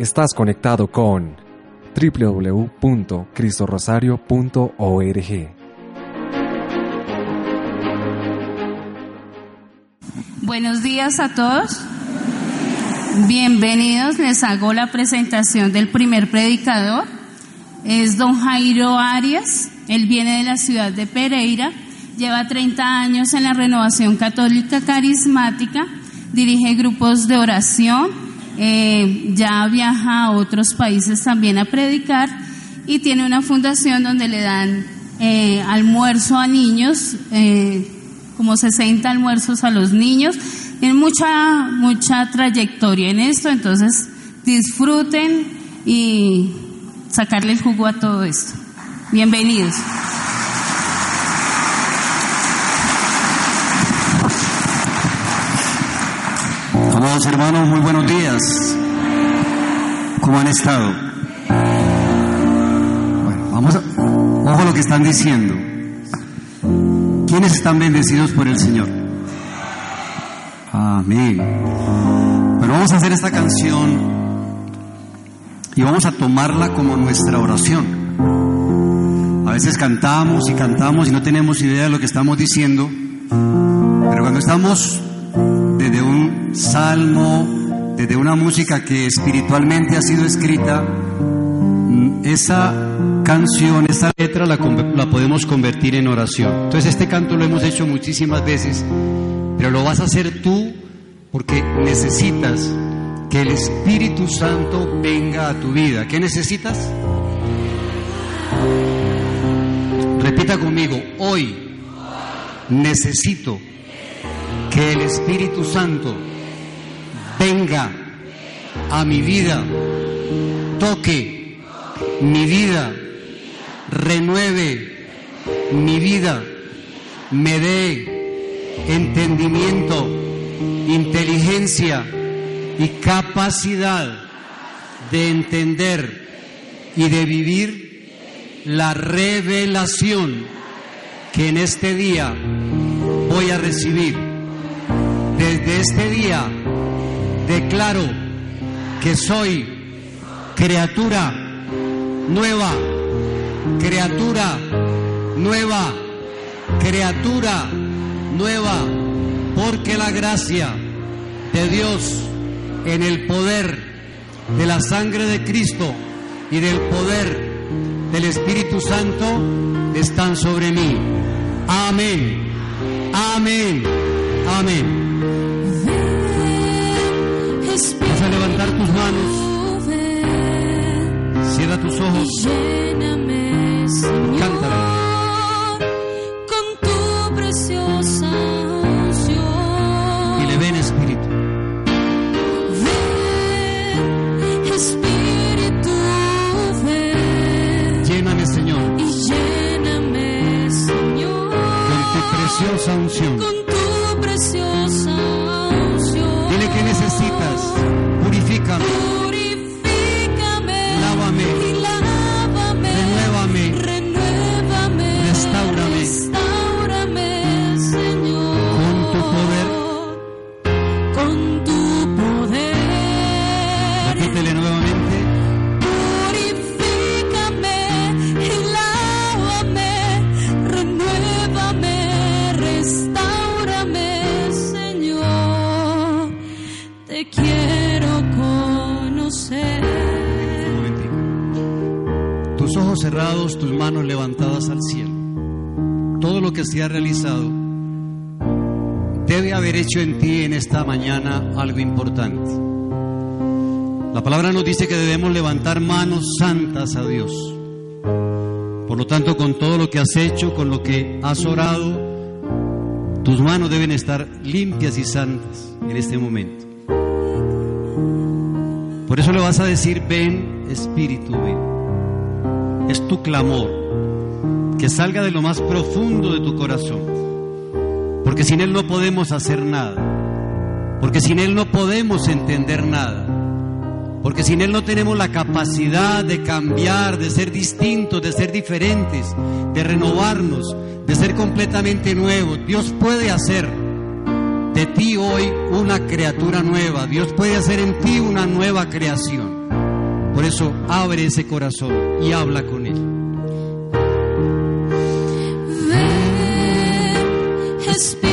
Estás conectado con www.cristorosario.org. Buenos días a todos. Bienvenidos. Les hago la presentación del primer predicador. Es don Jairo Arias. Él viene de la ciudad de Pereira. Lleva 30 años en la renovación católica carismática. Dirige grupos de oración eh, ya viaja a otros países también a predicar y tiene una fundación donde le dan eh, almuerzo a niños, eh, como 60 almuerzos a los niños. Tiene mucha, mucha trayectoria en esto, entonces disfruten y sacarle el jugo a todo esto. Bienvenidos. Hermanos, muy buenos días. ¿Cómo han estado? Bueno, vamos a... Ojo lo que están diciendo. ¿Quiénes están bendecidos por el Señor? Amén. Pero vamos a hacer esta canción y vamos a tomarla como nuestra oración. A veces cantamos y cantamos y no tenemos idea de lo que estamos diciendo, pero cuando estamos desde un salmo, desde una música que espiritualmente ha sido escrita, mm, esa canción, esa letra la, la, podemos convertir en oración. Entonces este canto lo hemos hecho muchísimas veces, pero lo vas a hacer tú porque necesitas que el Espíritu Santo venga a tu vida. ¿Qué necesitas? Repita conmigo, hoy necesito que el Espíritu Santo venga a mi vida, toque mi vida, renueve mi vida, me dé entendimiento, inteligencia y capacidad de entender y de vivir la revelación que en este día voy a recibir. Desde este día declaro que soy criatura nueva, criatura nueva, criatura nueva, porque la gracia de Dios en el poder de la sangre de Cristo y del poder del Espíritu Santo están sobre mí. Amén. Amén. Amén. Vas a levantar tus manos. Cierra tus ojos. Cántale. Con tu preciosa Y le ven Espíritu. Ven, Espíritu, ven. Lléname, Señor. Y lléname, Señor. Con tu preciosa unción. americano. Que se ha realizado debe haber hecho en ti en esta mañana algo importante. La palabra nos dice que debemos levantar manos santas a Dios. Por lo tanto, con todo lo que has hecho, con lo que has orado, tus manos deben estar limpias y santas en este momento. Por eso le vas a decir, ven Espíritu, ven. Es tu clamor, que salga de lo más profundo de tu corazón. Porque sin Él no podemos hacer nada. Porque sin Él no podemos entender nada. Porque sin Él no tenemos la capacidad de cambiar, de ser distintos, de ser diferentes, de renovarnos, de ser completamente nuevos. Dios puede hacer de ti hoy una criatura nueva. Dios puede hacer en ti una nueva creación. Por eso abre ese corazón y habla con Él. Espíritu,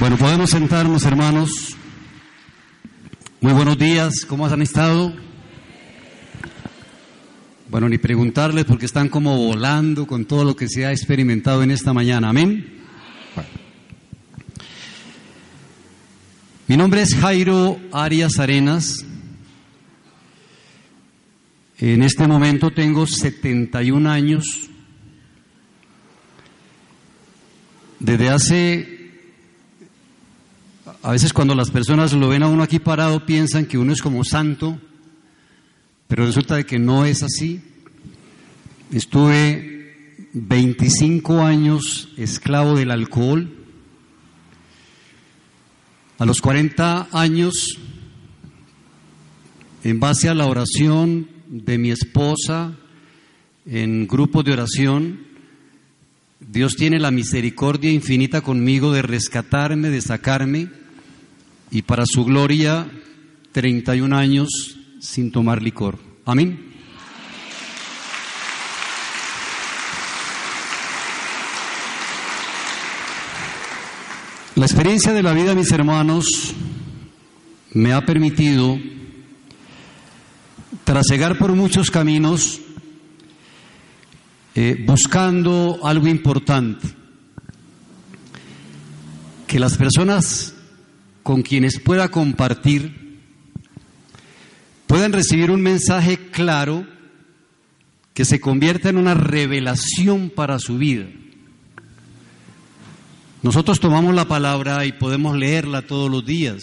Bueno, podemos sentarnos, hermanos. Muy buenos días, ¿cómo han estado? Bueno, ni preguntarles porque están como volando con todo lo que se ha experimentado en esta mañana. Amén. Mi nombre es Jairo Arias Arenas. En este momento tengo 71 años. Desde hace... A veces cuando las personas lo ven a uno aquí parado piensan que uno es como santo, pero resulta de que no es así. Estuve 25 años esclavo del alcohol. A los 40 años, en base a la oración de mi esposa, en grupos de oración, Dios tiene la misericordia infinita conmigo de rescatarme, de sacarme, y para su gloria, 31 años sin tomar licor. Amén. La experiencia de la vida, mis hermanos, me ha permitido trasegar por muchos caminos eh, buscando algo importante, que las personas con quienes pueda compartir puedan recibir un mensaje claro que se convierta en una revelación para su vida. Nosotros tomamos la palabra y podemos leerla todos los días,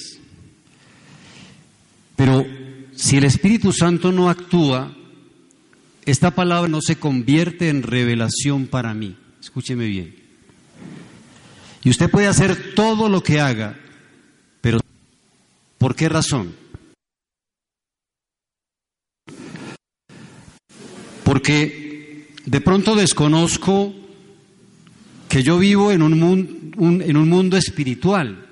pero si el Espíritu Santo no actúa, esta palabra no se convierte en revelación para mí. Escúcheme bien. Y usted puede hacer todo lo que haga, pero ¿por qué razón? Porque de pronto desconozco que yo vivo en un, mundo, en un mundo espiritual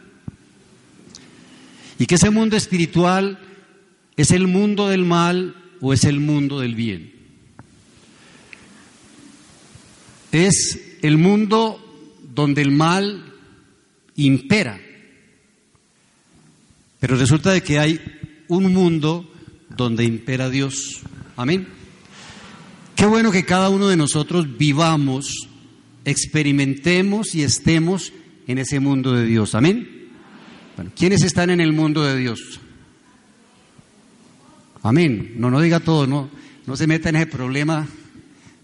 y que ese mundo espiritual es el mundo del mal o es el mundo del bien. Es el mundo donde el mal impera. Pero resulta de que hay un mundo donde impera Dios. Amén. ¿Qué bueno que cada uno de nosotros vivamos, experimentemos y estemos en ese mundo de Dios. Amén. ¿quiénes están en el mundo de Dios? Amén. No, no diga todo, no, no se meta en ese problema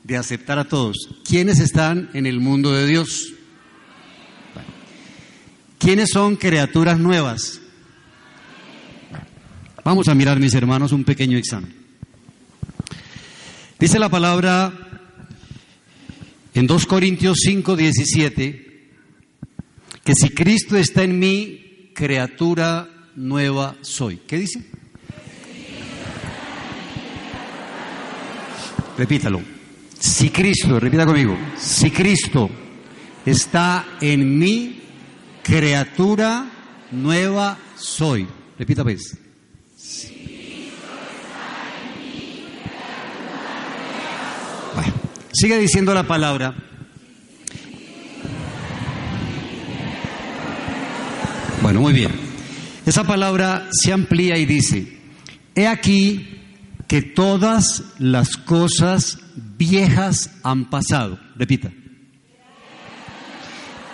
de aceptar a todos. ¿Quiénes están en el mundo de Dios? ¿Quiénes son criaturas nuevas? Vamos a mirar, mis hermanos, un pequeño examen. Dice la palabra en 2 Corintios 5, 17, que si Cristo está en mí, criatura nueva soy. ¿Qué dice? Repítalo. Si Cristo, repita conmigo, si Cristo está en mí, criatura nueva soy. Repita pues. Bueno, sigue diciendo la palabra. Bueno, muy bien. Esa palabra se amplía y dice, he aquí que todas las cosas viejas han pasado. Repita.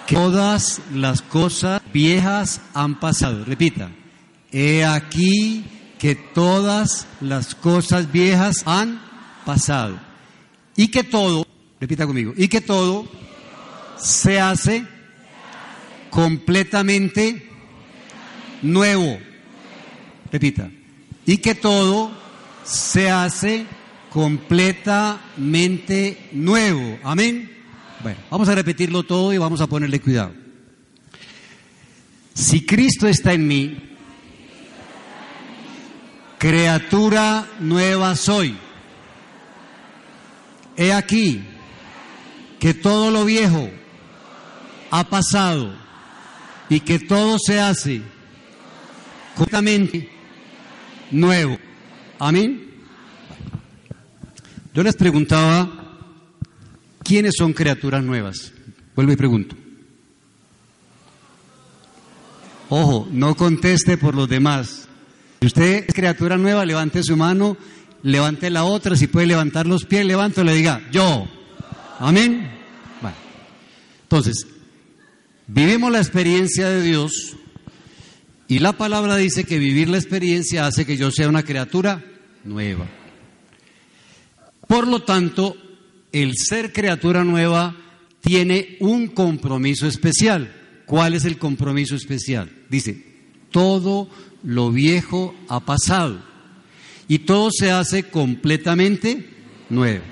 Que todas las cosas viejas han pasado. Repita. He aquí que todas las cosas viejas han pasado. Y que todo, repita conmigo, y que todo se hace completamente nuevo. Repita. Y que todo se hace completamente nuevo. Amén. Bueno, vamos a repetirlo todo y vamos a ponerle cuidado. Si Cristo está en mí, criatura nueva soy. He aquí que todo lo viejo ha pasado y que todo se hace completamente nuevo. Amén. Yo les preguntaba, ¿quiénes son criaturas nuevas? Vuelvo y pregunto. Ojo, no conteste por los demás. Si usted es criatura nueva, levante su mano, levante la otra, si puede levantar los pies, levante le diga, yo. Amén. Entonces, vivimos la experiencia de Dios y la palabra dice que vivir la experiencia hace que yo sea una criatura nueva. Por lo tanto, el ser criatura nueva tiene un compromiso especial. ¿Cuál es el compromiso especial? Dice, todo lo viejo ha pasado y todo se hace completamente nuevo.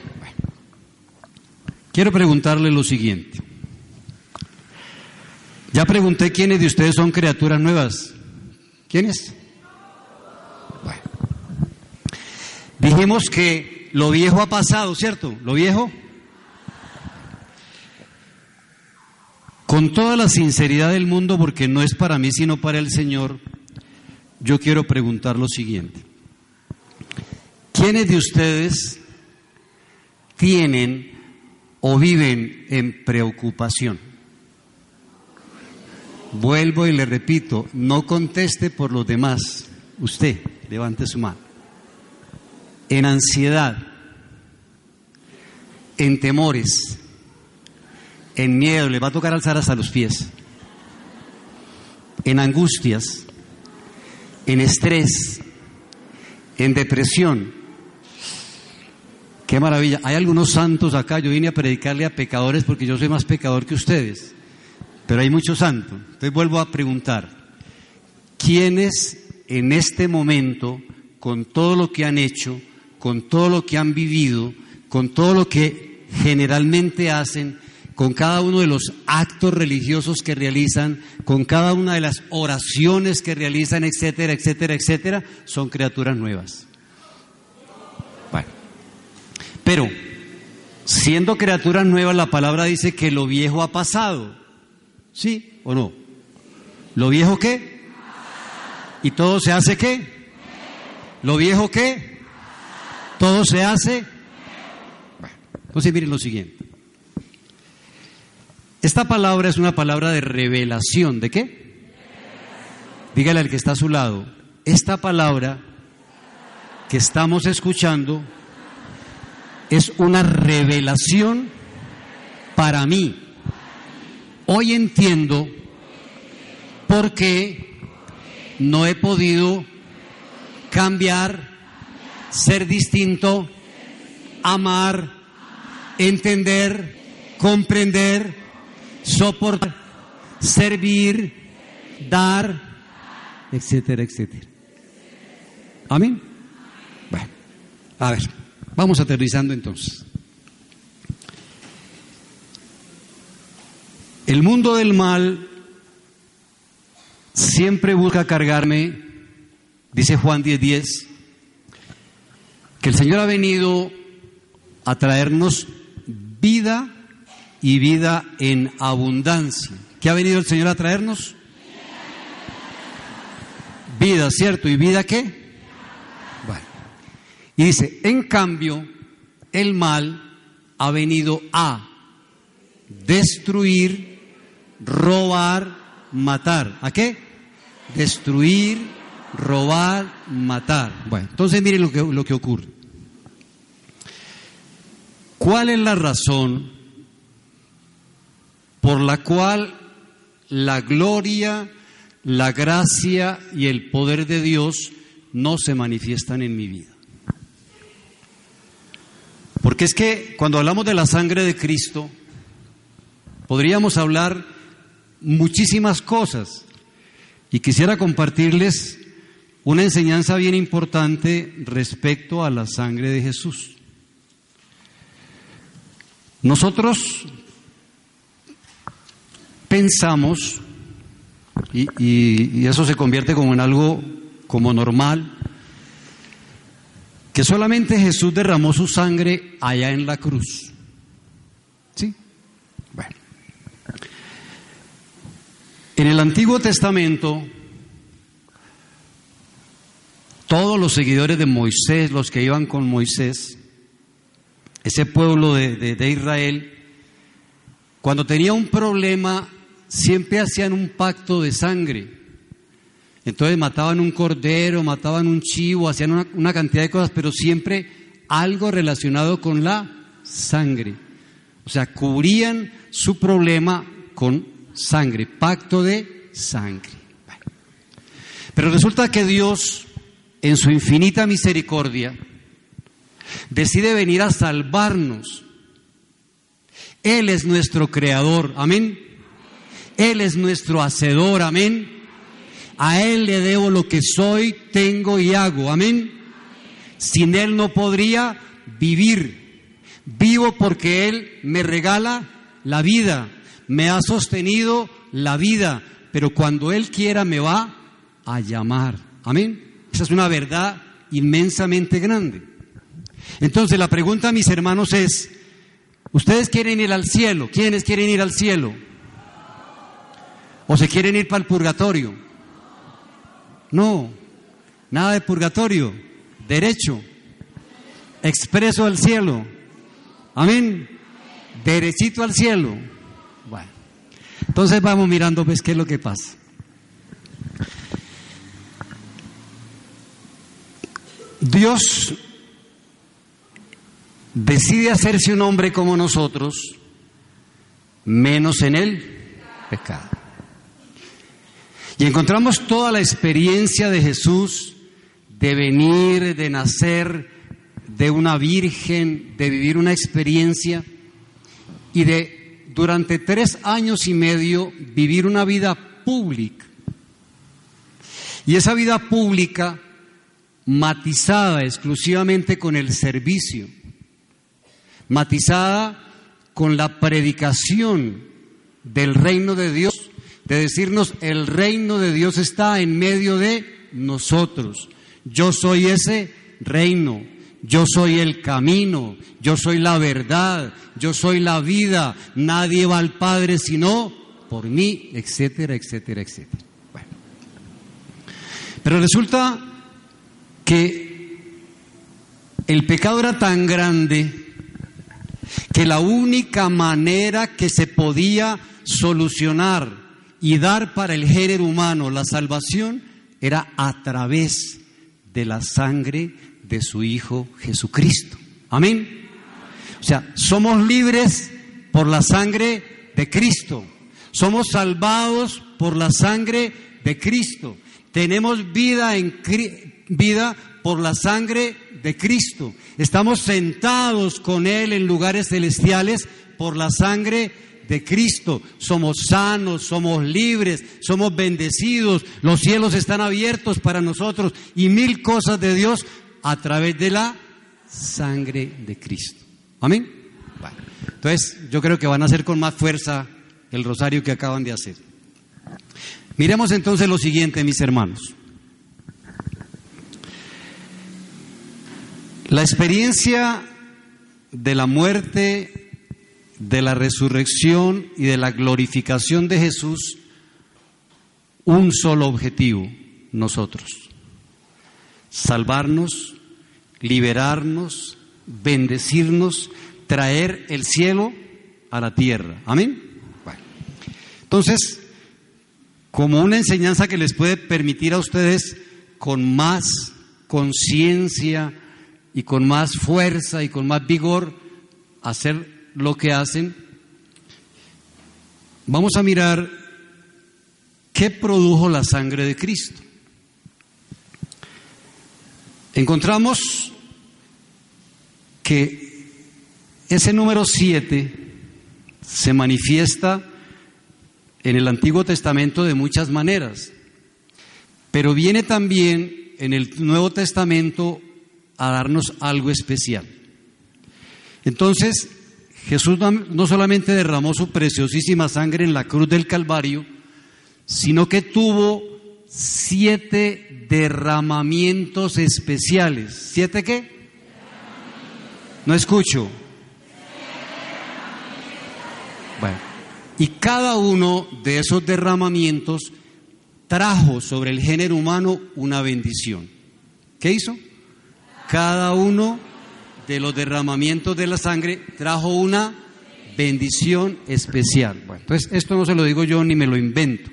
quiero preguntarle lo siguiente. Ya pregunté quiénes de ustedes son criaturas nuevas. ¿Quiénes? Bueno. Dijimos que lo viejo ha pasado, ¿cierto? Lo viejo. Con toda la sinceridad del mundo, porque no es para mí sino para el Señor, yo quiero preguntar lo siguiente. ¿Quiénes de ustedes tienen o viven en preocupación? Vuelvo y le repito, no conteste por los demás. Usted, levante su mano. En ansiedad, en temores, en miedo, le va a tocar alzar hasta los pies. En angustias, en estrés, en depresión. Qué maravilla. Hay algunos santos acá. Yo vine a predicarle a pecadores porque yo soy más pecador que ustedes pero hay muchos santos. Entonces vuelvo a preguntar, ¿quiénes en este momento, con todo lo que han hecho, con todo lo que han vivido, con todo lo que generalmente hacen, con cada uno de los actos religiosos que realizan, con cada una de las oraciones que realizan, etcétera, etcétera, etcétera, son criaturas nuevas. Bueno, pero siendo criaturas nuevas, la palabra dice que lo viejo ha pasado. ¿Sí o no? ¿Lo viejo qué? ¿Y todo se hace qué? ¿Lo viejo qué? ¿Todo se hace? Bueno, entonces miren lo siguiente. Esta palabra es una palabra de revelación. ¿De qué? Dígale al que está a su lado. Esta palabra que estamos escuchando es una revelación para mí. Hoy entiendo por qué no he podido cambiar, ser distinto, amar, entender, comprender, soportar, servir, dar, etcétera, etcétera. Amén. Bueno, a ver, vamos aterrizando entonces. El mundo del mal siempre busca cargarme, dice Juan 10:10, que el Señor ha venido a traernos vida y vida en abundancia. ¿Qué ha venido el Señor a traernos? Vida, ¿cierto? ¿Y vida qué? Bueno. Y dice, en cambio, el mal ha venido a destruir, robar, matar. ¿A qué? Destruir, robar, matar. Bueno, entonces miren lo que, lo que ocurre. ¿Cuál es la razón por la cual la gloria, la gracia y el poder de Dios no se manifiestan en mi vida? Porque es que cuando hablamos de la sangre de Cristo, podríamos hablar muchísimas cosas y quisiera compartirles una enseñanza bien importante respecto a la sangre de Jesús. Nosotros pensamos, y, eso se convierte como en algo como normal, que solamente Jesús derramó su sangre allá en la cruz. ¿Sí? Bueno. En el Antiguo Testamento, todos los seguidores de Moisés, los que iban con Moisés, ese pueblo de, de, Israel, cuando tenía un problema, siempre hacían un pacto de sangre. Entonces mataban un cordero, mataban un chivo, hacían una, una, cantidad de cosas, pero siempre algo relacionado con la sangre. O sea, cubrían su problema con sangre, pacto de sangre. Pero resulta que Dios, en su infinita misericordia, decide venir a salvarnos. Él es nuestro creador, amén. Él es nuestro hacedor, amén. A Él le debo lo que soy, tengo y hago, amén. Sin Él no podría vivir. Vivo porque Él me regala la vida, me ha sostenido la vida, pero cuando Él quiera me va a llamar. Amén. Esa es una verdad inmensamente grande. Entonces la pregunta a mis hermanos es, ¿ustedes quieren ir al cielo? ¿Quiénes quieren ir al cielo? ¿O se quieren ir para el purgatorio? No, nada de purgatorio, derecho, expreso al cielo. Amén. Derechito al cielo. Entonces vamos mirando pues qué es lo que pasa. Dios decide hacerse un hombre como nosotros, menos en el pecado. Y encontramos toda la experiencia de Jesús de venir, de nacer de una virgen, de vivir una experiencia y de durante tres años y medio vivir una vida pública. Y esa vida pública matizada exclusivamente con el servicio matizada con la predicación del reino de Dios, de decirnos, el reino de Dios está en medio de nosotros. Yo soy ese reino, yo soy el camino, yo soy la verdad, yo soy la vida, nadie va al Padre sino por mí, etcétera, etcétera, etcétera. Bueno. Pero resulta que el pecado era tan grande que la única manera que se podía solucionar y dar para el género humano la salvación era a través de la sangre de su Hijo Jesucristo. Amén. O sea, somos libres por la sangre de Cristo. Somos salvados por la sangre de Cristo. Tenemos vida en vida por la sangre de Cristo. Estamos sentados con él en lugares celestiales por la sangre de Cristo. Somos sanos, somos libres, somos bendecidos. Los cielos están abiertos para nosotros y mil cosas de Dios a través de la sangre de Cristo. Amén. entonces, yo creo que van a hacer con más fuerza el rosario que acaban de hacer. Miremos entonces lo siguiente, mis hermanos. La experiencia de la muerte, de la resurrección y de la glorificación de Jesús, un solo objetivo, nosotros. Salvarnos, liberarnos, bendecirnos, traer el cielo a la tierra. Amén. Entonces, como una enseñanza que les puede permitir a ustedes con más conciencia y con más fuerza y con más vigor hacer lo que hacen, vamos a mirar qué produjo la sangre de Cristo. Encontramos que ese número 7 se manifiesta en el Antiguo Testamento de muchas maneras, pero viene también en el Nuevo Testamento a darnos algo especial. Entonces, Jesús no solamente derramó su preciosísima sangre en la cruz del Calvario, sino que tuvo siete derramamientos especiales. ¿Siete qué? No escucho. Bueno. Y cada uno de esos derramamientos trajo sobre el género humano una bendición. ¿Qué hizo? Cada uno de los derramamientos de la sangre trajo una bendición especial. Bueno, entonces esto no se lo digo yo ni me lo invento.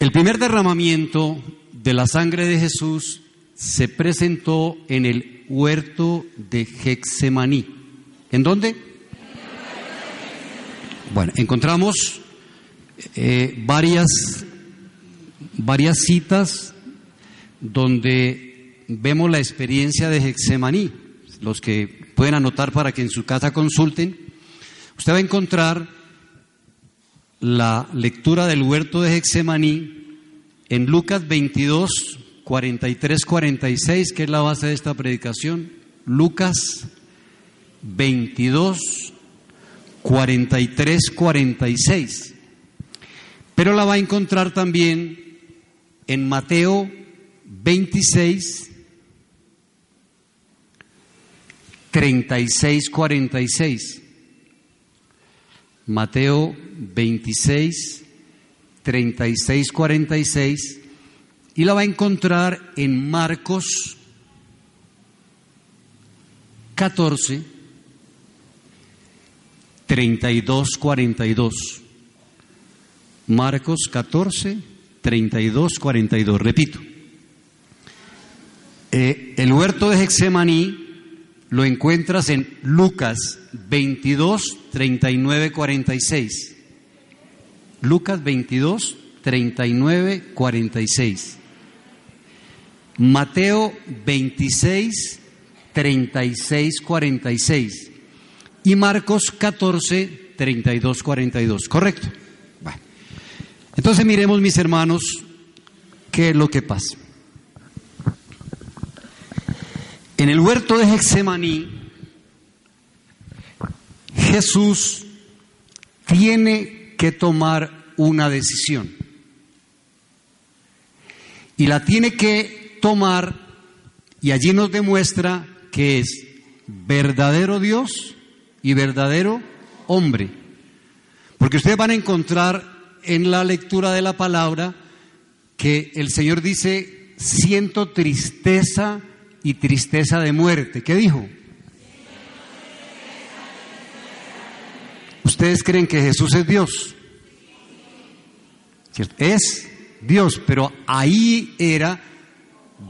El primer derramamiento de la sangre de Jesús se presentó en el huerto de Hexemaní. ¿En dónde? Bueno, encontramos eh, varias, varias citas donde vemos la experiencia de Hexemaní. Los que pueden anotar para que en su casa consulten, usted va a encontrar la lectura del huerto de Hexemaní en Lucas 22, 43, 46, que es la base de esta predicación. Lucas 22, 43, 46. Pero la va a encontrar también en Mateo 26, 36, 46. Mateo 26, 36, 46. Y la va a encontrar en Marcos 14, 32, 42. Marcos 14, 32, 42. Repito. Eh, el huerto de Hexemaní lo encuentras en Lucas 22, 39, 46. Lucas 22, 39, 46. Mateo 26, 36, 46 y Marcos 14, 32, 42. ¿Correcto? Entonces miremos, mis hermanos, qué es lo que pasa. En el huerto de Hexemaní, Jesús tiene que tomar una decisión. Y la tiene que tomar, y allí nos demuestra que es verdadero Dios y verdadero hombre. Porque ustedes van a encontrar en la lectura de la palabra que el Señor dice, siento tristeza y tristeza de muerte. ¿Qué dijo? ¿Ustedes creen que Jesús es Dios? Es Dios, pero ahí era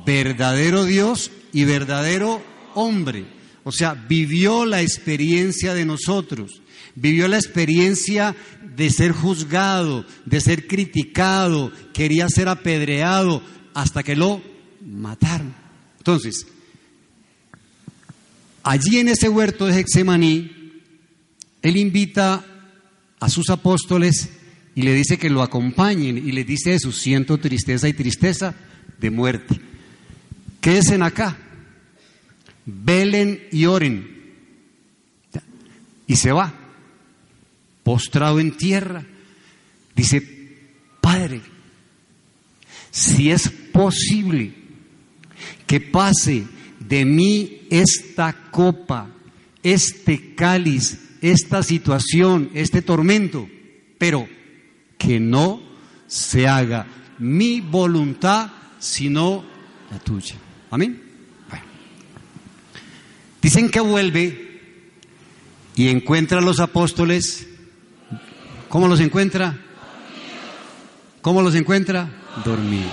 verdadero Dios y verdadero hombre. O sea, vivió la experiencia de nosotros, vivió la experiencia de ser juzgado, de ser criticado, quería ser apedreado, hasta que lo mataron. Entonces, allí en ese huerto de Hexemaní, él invita a sus apóstoles y le dice que lo acompañen y le dice eso, siento tristeza y tristeza de muerte. Quédense acá, velen y oren. Y se va, postrado en tierra. Dice, Padre, si es posible que pase de mí esta copa, este cáliz, esta situación, este tormento, pero que no se haga mi voluntad, sino la tuya. Amén. Dicen que vuelve y encuentra a los apóstoles. ¿Cómo los encuentra? ¿Cómo los encuentra? Dormidos.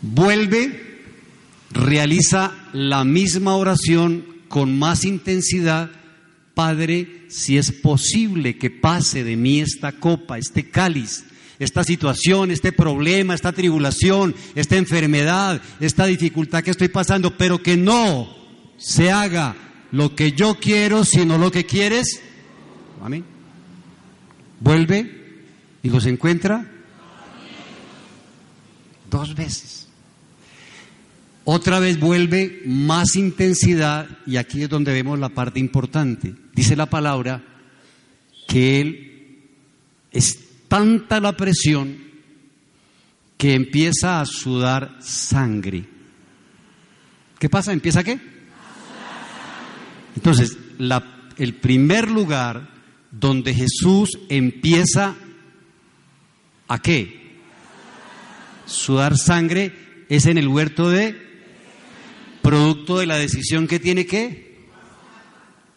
Vuelve, realiza la misma oración con más intensidad Padre, si es posible que pase de mí esta copa, este cáliz, esta situación, este problema, esta tribulación, esta enfermedad, esta dificultad que estoy pasando, pero que no se haga lo que yo quiero, sino lo que quieres. Amén. Vuelve y los encuentra dos veces. Otra vez vuelve más intensidad y aquí es donde vemos la parte importante. Dice la palabra que él es tanta la presión que empieza a sudar sangre. ¿Qué pasa? ¿Empieza qué? Entonces, el primer lugar donde Jesús empieza a qué? Sudar sangre es en el huerto de producto de la decisión que tiene que,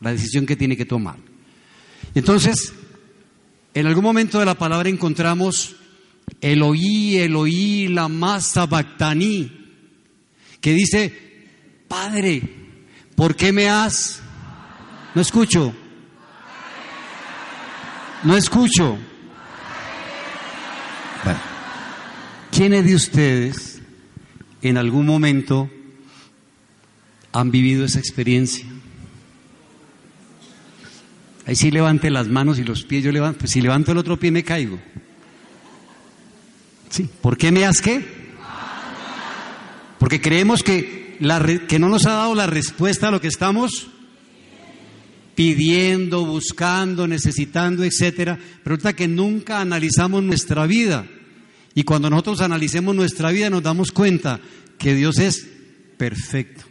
la decisión que tiene que tomar. Entonces, en algún momento de la palabra encontramos el oí, el oí, la masa bactaní, que dice, Padre, ¿por qué me has? No escucho. No escucho. ¿Quiénes de ustedes en algún momento han vivido esa experiencia. Ahí sí levante las manos y los pies, yo levanto, pues si levanto el otro pie me caigo. Sí, ¿por qué me has qué? Porque creemos que, la, que no nos ha dado la respuesta a lo que estamos pidiendo, buscando, necesitando, etcétera, resulta que nunca analizamos nuestra vida. Y cuando nosotros analicemos nuestra vida nos damos cuenta que Dios es perfecto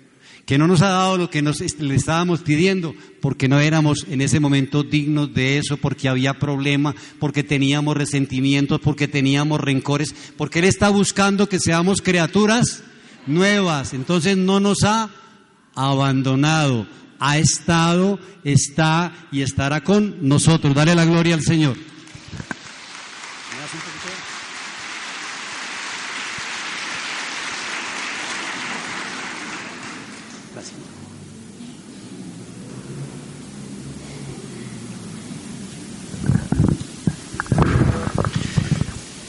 que no nos ha dado lo que nos, le estábamos pidiendo, porque no éramos en ese momento dignos de eso, porque había problemas, porque teníamos resentimientos, porque teníamos rencores, porque Él está buscando que seamos criaturas nuevas. Entonces no nos ha abandonado, ha estado, está y estará con nosotros. Dale la gloria al Señor.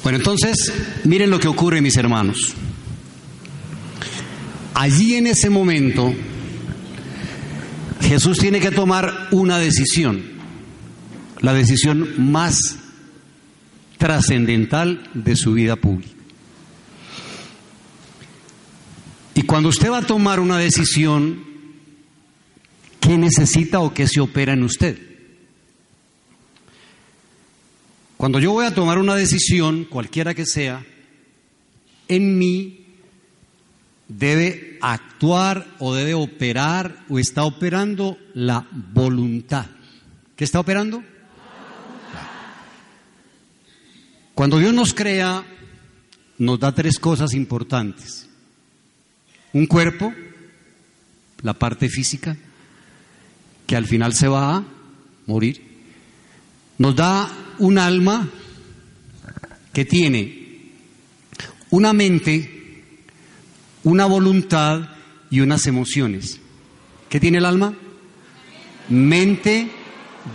Bueno, entonces, miren lo que ocurre, mis hermanos. Allí en ese momento, Jesús tiene que tomar una decisión, la decisión más trascendental de su vida pública. Y cuando usted va a tomar una decisión, ¿qué necesita o qué se opera en usted? Cuando yo voy a tomar una decisión, cualquiera que sea, en mí debe actuar o debe operar o está operando la voluntad. ¿Qué está operando? Cuando Dios nos crea, nos da tres cosas importantes. Un cuerpo, la parte física, que al final se va a morir. Nos da un alma que tiene una mente, una voluntad y unas emociones. ¿Qué tiene el alma? Mente,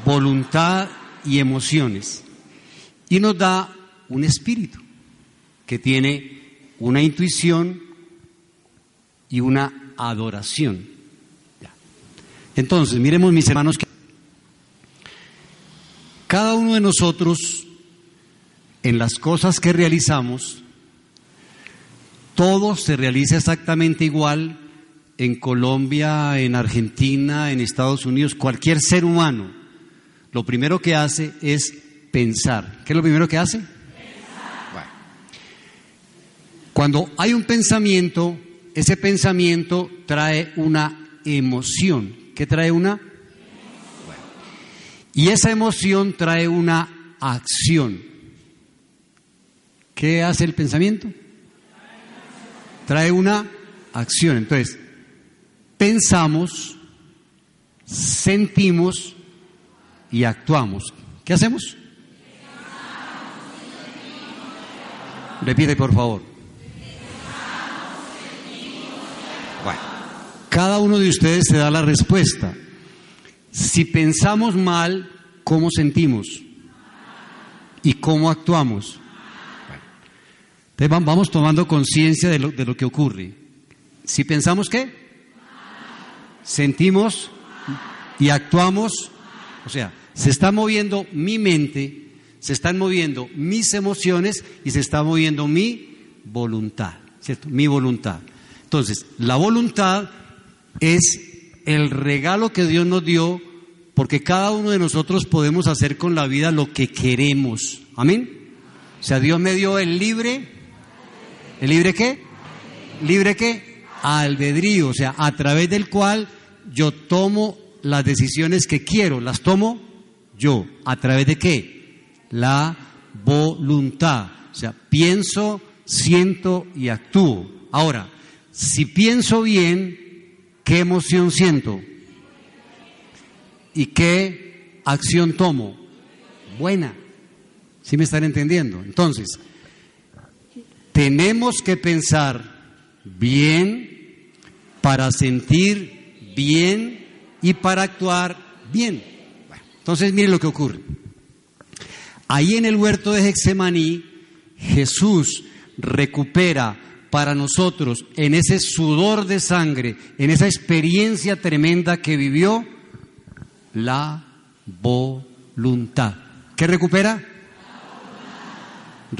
voluntad y emociones. Y nos da un espíritu que tiene una intuición y una adoración. Entonces, miremos mis hermanos, que cada uno de nosotros, en las cosas que realizamos, todo se realiza exactamente igual en Colombia, en Argentina, en Estados Unidos, cualquier ser humano, lo primero que hace es pensar. ¿Qué es lo primero que hace? Bueno. Cuando hay un pensamiento, ese pensamiento trae una emoción. ¿Qué trae una? Y esa emoción trae una acción. ¿Qué hace el pensamiento? Trae una acción. Entonces, pensamos, sentimos y actuamos. ¿Qué hacemos? Repite, por favor. Cada uno de ustedes se da la respuesta. Si pensamos mal, ¿cómo sentimos? ¿Y cómo actuamos? Bueno, vamos tomando conciencia de lo, de lo que ocurre. Si pensamos qué? sentimos y actuamos, o sea, se está moviendo mi mente, se están moviendo mis emociones y se está moviendo mi voluntad, ¿cierto? Mi voluntad. Entonces, la voluntad es el regalo que Dios nos dio porque cada uno de nosotros podemos hacer con la vida lo que queremos. Amén. O sea, Dios me dio el libre, ¿el libre qué? ¿Libre qué? albedrío, o sea, a través del cual yo tomo las decisiones que quiero, las tomo yo. ¿A través de qué? La voluntad. O sea, pienso, siento y actúo. Ahora, si pienso bien, ¿qué emoción siento? ¿Y qué acción tomo? Buena. ¿Sí me están entendiendo? Entonces, tenemos que pensar bien para sentir bien y para actuar bien. entonces miren lo que ocurre. Ahí en el huerto de Hexemaní, Jesús recupera para nosotros en ese sudor de sangre, en esa experiencia tremenda que vivió, la voluntad. ¿Qué recupera?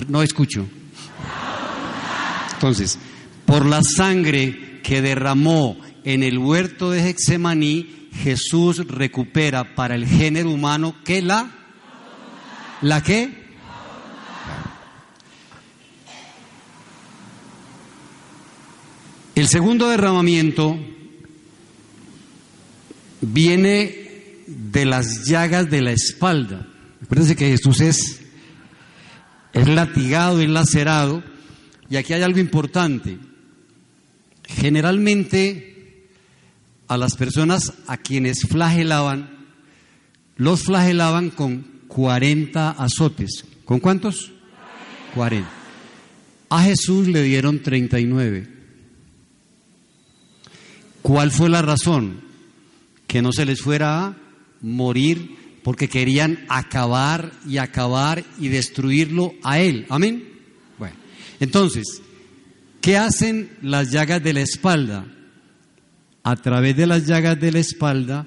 No escucho. Entonces, por la sangre que derramó en el huerto de Hexemaní, Jesús recupera para el género humano que la la qué? El segundo derramamiento viene de las llagas de la espalda. Acuérdense que Jesús es, es latigado, y lacerado, y aquí hay algo importante. Generalmente a las personas a quienes flagelaban, los flagelaban con 40 azotes. ¿Con cuántos? 40. A Jesús le dieron 39. ¿Cuál fue la razón? Que no se les fuera a morir porque querían acabar y acabar y destruirlo a él. Amén. Bueno, entonces, ¿Qué hacen las llagas de la espalda? A través de las llagas de la espalda,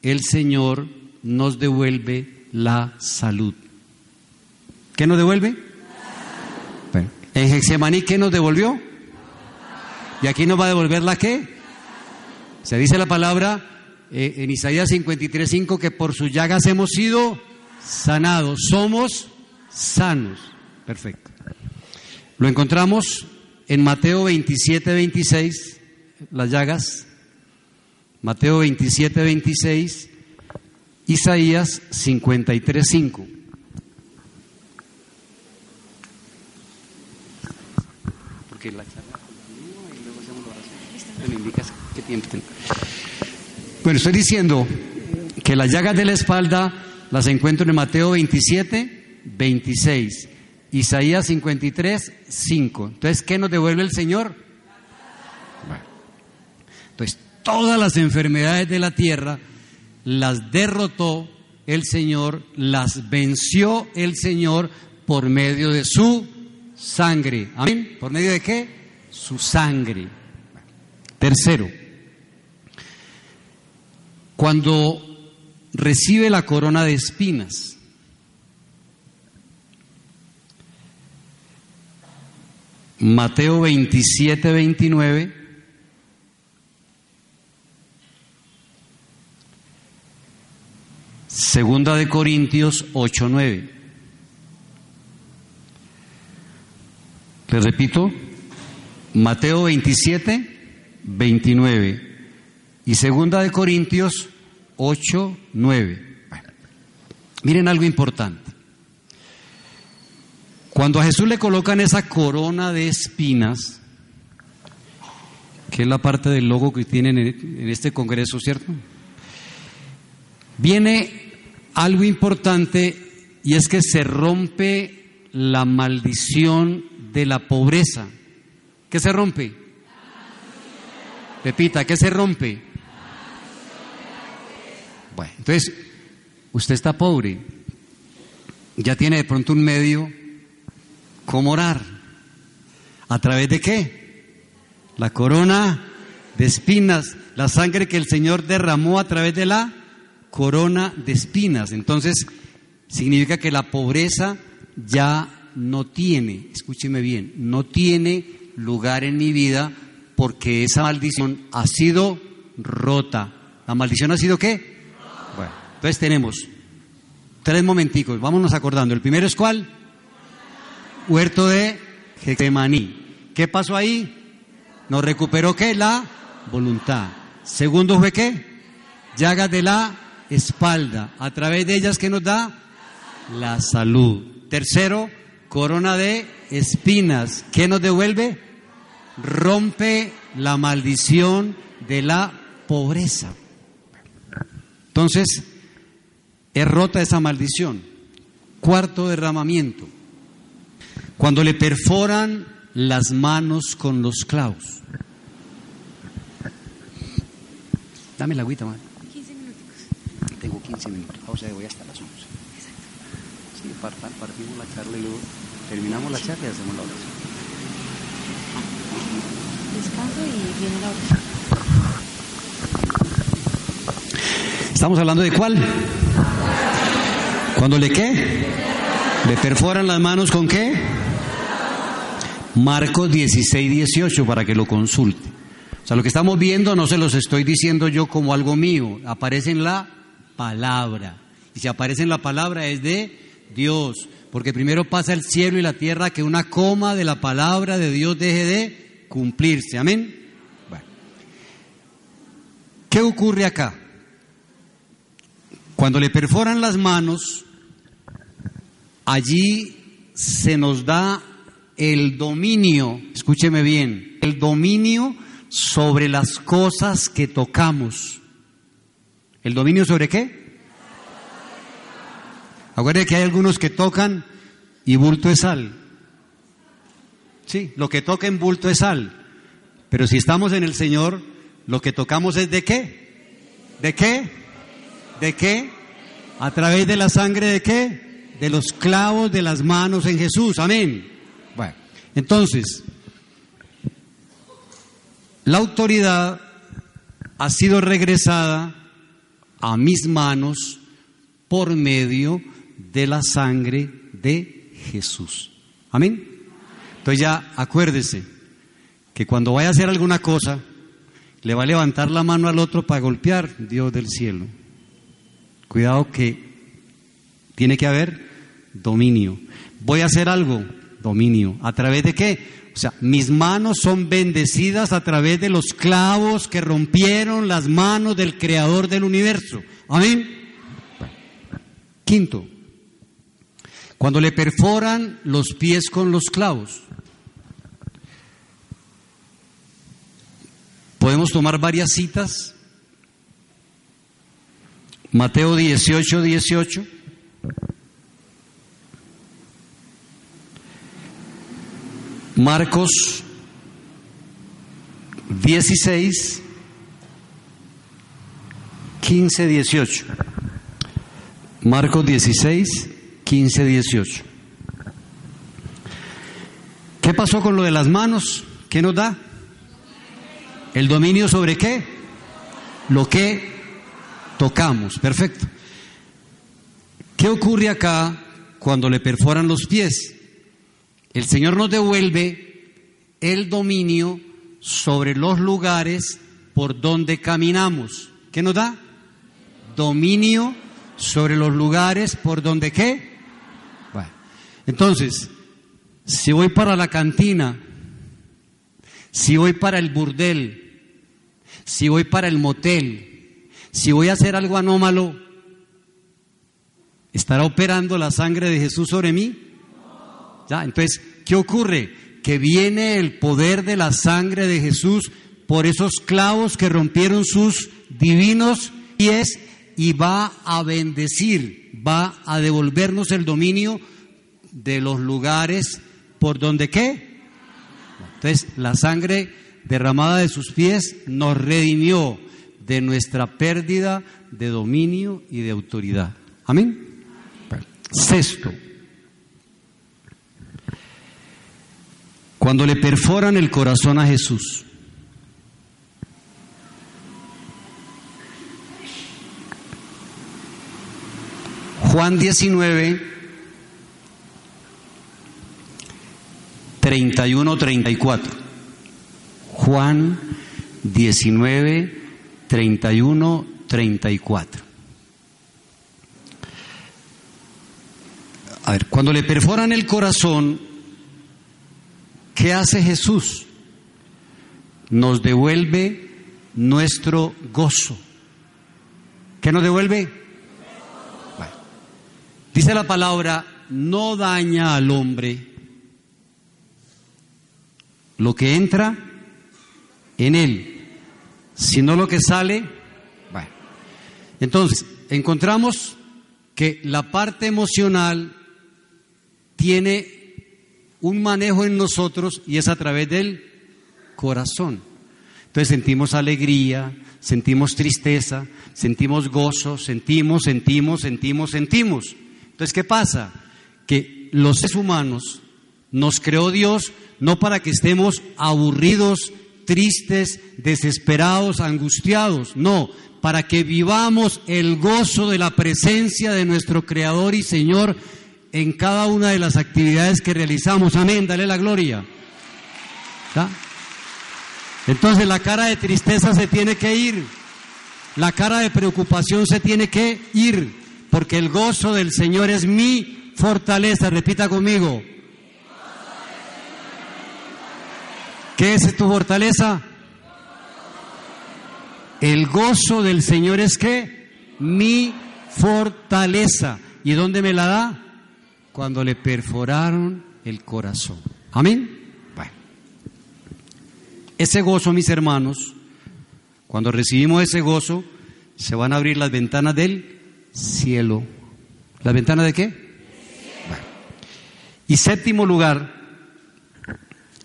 el Señor nos devuelve la salud. ¿Qué nos devuelve? Bueno, en Getsemaní, ¿qué nos devolvió? ¿Y aquí nos va a devolver la qué? Se dice la palabra eh, en Isaías 53:5 que por sus llagas hemos sido sanados, somos sanos. Perfecto. Lo encontramos en Mateo 27, 26, las llagas, Mateo 27, 26, Isaías 53, 5. Porque la charla y luego hacemos la oración. Me indicas Bueno, estoy diciendo que las llagas de la espalda las encuentro en Mateo 27, 26. Isaías 53, 5. Entonces, ¿qué nos devuelve el Señor? Entonces, todas las enfermedades de la tierra, las derrotó el Señor, las venció el Señor por medio de su sangre. Amén. ¿Por medio de qué? Su sangre. Tercero, cuando recibe la corona de espinas, Mateo 27, 29. Segunda de Corintios 8, 9. Le repito, Mateo 27, 29 y Segunda de Corintios 8, 9. miren algo importante. Cuando a Jesús le colocan esa corona de espinas, que es la parte del logo que tienen en este congreso, ¿cierto? Viene algo importante y es que se rompe la maldición de la pobreza. ¿Qué se rompe? Pepita, ¿qué se rompe? Entonces, usted está pobre, ya tiene de pronto un medio ¿Cómo orar? ¿A través de qué? La corona de espinas, la sangre que el Señor derramó a través de la corona de espinas. Entonces, significa que la pobreza ya no tiene, escúcheme bien, no tiene lugar en mi vida porque esa maldición ha sido rota. ¿La maldición ha sido qué? Entonces tenemos tres momenticos, vámonos acordando. El primero es cuál? huerto de Getsemaní. ¿Qué pasó ahí? Nos recuperó qué? La voluntad. Segundo fue qué? Llagas de la espalda. A través de ellas que nos da la salud. Tercero, corona de espinas. ¿Qué nos devuelve? Rompe la maldición de la pobreza. Entonces, es rota esa maldición. Cuarto derramamiento cuando le perforan las manos con los clavos. Dame la agüita, madre. 15 minutos. Tengo 15 minutos. O sea, voy hasta las 11. Exacto. Sí, partimos la charla y luego terminamos la charla y hacemos la oración. Descanso y viene la oración. ¿Estamos hablando de cuál? ¿Cuándo le qué? ¿Le perforan las manos con qué? Marcos 16, 18 para que lo consulte. O sea, lo que estamos viendo no se los estoy diciendo yo como algo mío, aparece en la palabra. Y si aparece en la palabra es de Dios, porque primero pasa el cielo y la tierra que una coma de la palabra de Dios deje de cumplirse. Amén. ¿Qué ocurre acá? Cuando le perforan las manos, allí se nos da el dominio, escúcheme bien, el dominio sobre las cosas que tocamos. ¿El dominio sobre qué? Acuérdense que hay algunos que tocan y bulto es sal. Sí, lo que toca en bulto es sal. Pero si estamos en el Señor, lo que tocamos es de qué? ¿De qué? ¿De qué? A través de la sangre de qué? De los clavos de las manos en Jesús. Amén. Entonces, la autoridad ha sido regresada a mis manos por medio de la sangre de Jesús. Amén. Entonces ya acuérdese que cuando vaya a hacer alguna cosa, le va a levantar la mano al otro para golpear Dios del cielo. Cuidado que tiene que haber dominio. Voy a hacer algo, dominio. ¿A través de qué? O sea, mis manos son bendecidas a través de los clavos que rompieron las manos del creador del universo. Amén. Quinto, cuando le perforan los pies con los clavos, podemos tomar varias citas. Mateo 18, 18. Marcos 16 15, 18. Marcos 16, 15, 18. ¿Qué pasó con lo de las manos? ¿Qué nos da? ¿El dominio sobre qué? Lo que tocamos. Perfecto. ¿Qué ocurre acá cuando le perforan los pies? El Señor nos devuelve el dominio sobre los lugares por donde caminamos. ¿Qué nos da? Dominio sobre los lugares por donde qué. Entonces, si voy para la cantina, si voy para el burdel, si voy para el motel, si voy a hacer algo anómalo, ¿estará operando la sangre de Jesús sobre mí? ¿Ya? Entonces, ¿qué ocurre? Que viene el poder de la sangre de Jesús por esos clavos que rompieron sus divinos pies y va a bendecir, va a devolvernos el dominio de los lugares por donde qué. Entonces, la sangre derramada de sus pies nos redimió de nuestra pérdida de dominio y de autoridad. Amén. Sexto, cuando le perforan el corazón a Jesús, Juan 19, 31, 34. Juan 19, 31, 34. A ver, cuando le perforan el corazón, ¿qué hace Jesús? Nos devuelve nuestro gozo. ¿Qué nos devuelve? Dice la palabra, no daña al hombre lo que entra en él, sino lo que sale. Bueno. Entonces, encontramos que la parte emocional tiene un manejo en nosotros y es a través del corazón. Entonces sentimos alegría, sentimos tristeza, sentimos gozo, sentimos, sentimos, sentimos, sentimos. Entonces, ¿qué pasa? Que los seres humanos nos creó Dios no para que estemos aburridos, tristes, desesperados, angustiados, no, para que vivamos el gozo de la presencia de nuestro Creador y Señor en cada una de las actividades que realizamos. Amén, dale la gloria. Entonces la cara de tristeza se tiene que ir, la cara de preocupación se tiene que ir, porque el gozo del Señor es mi fortaleza. Repita conmigo. ¿Qué es tu fortaleza? El gozo del Señor es que mi fortaleza. ¿Y dónde me la da? Cuando le perforaron el corazón. Amén. Bueno. Ese gozo, mis hermanos, cuando recibimos ese gozo, se van a abrir las ventanas del cielo. ¿La ventana de qué? Y séptimo lugar,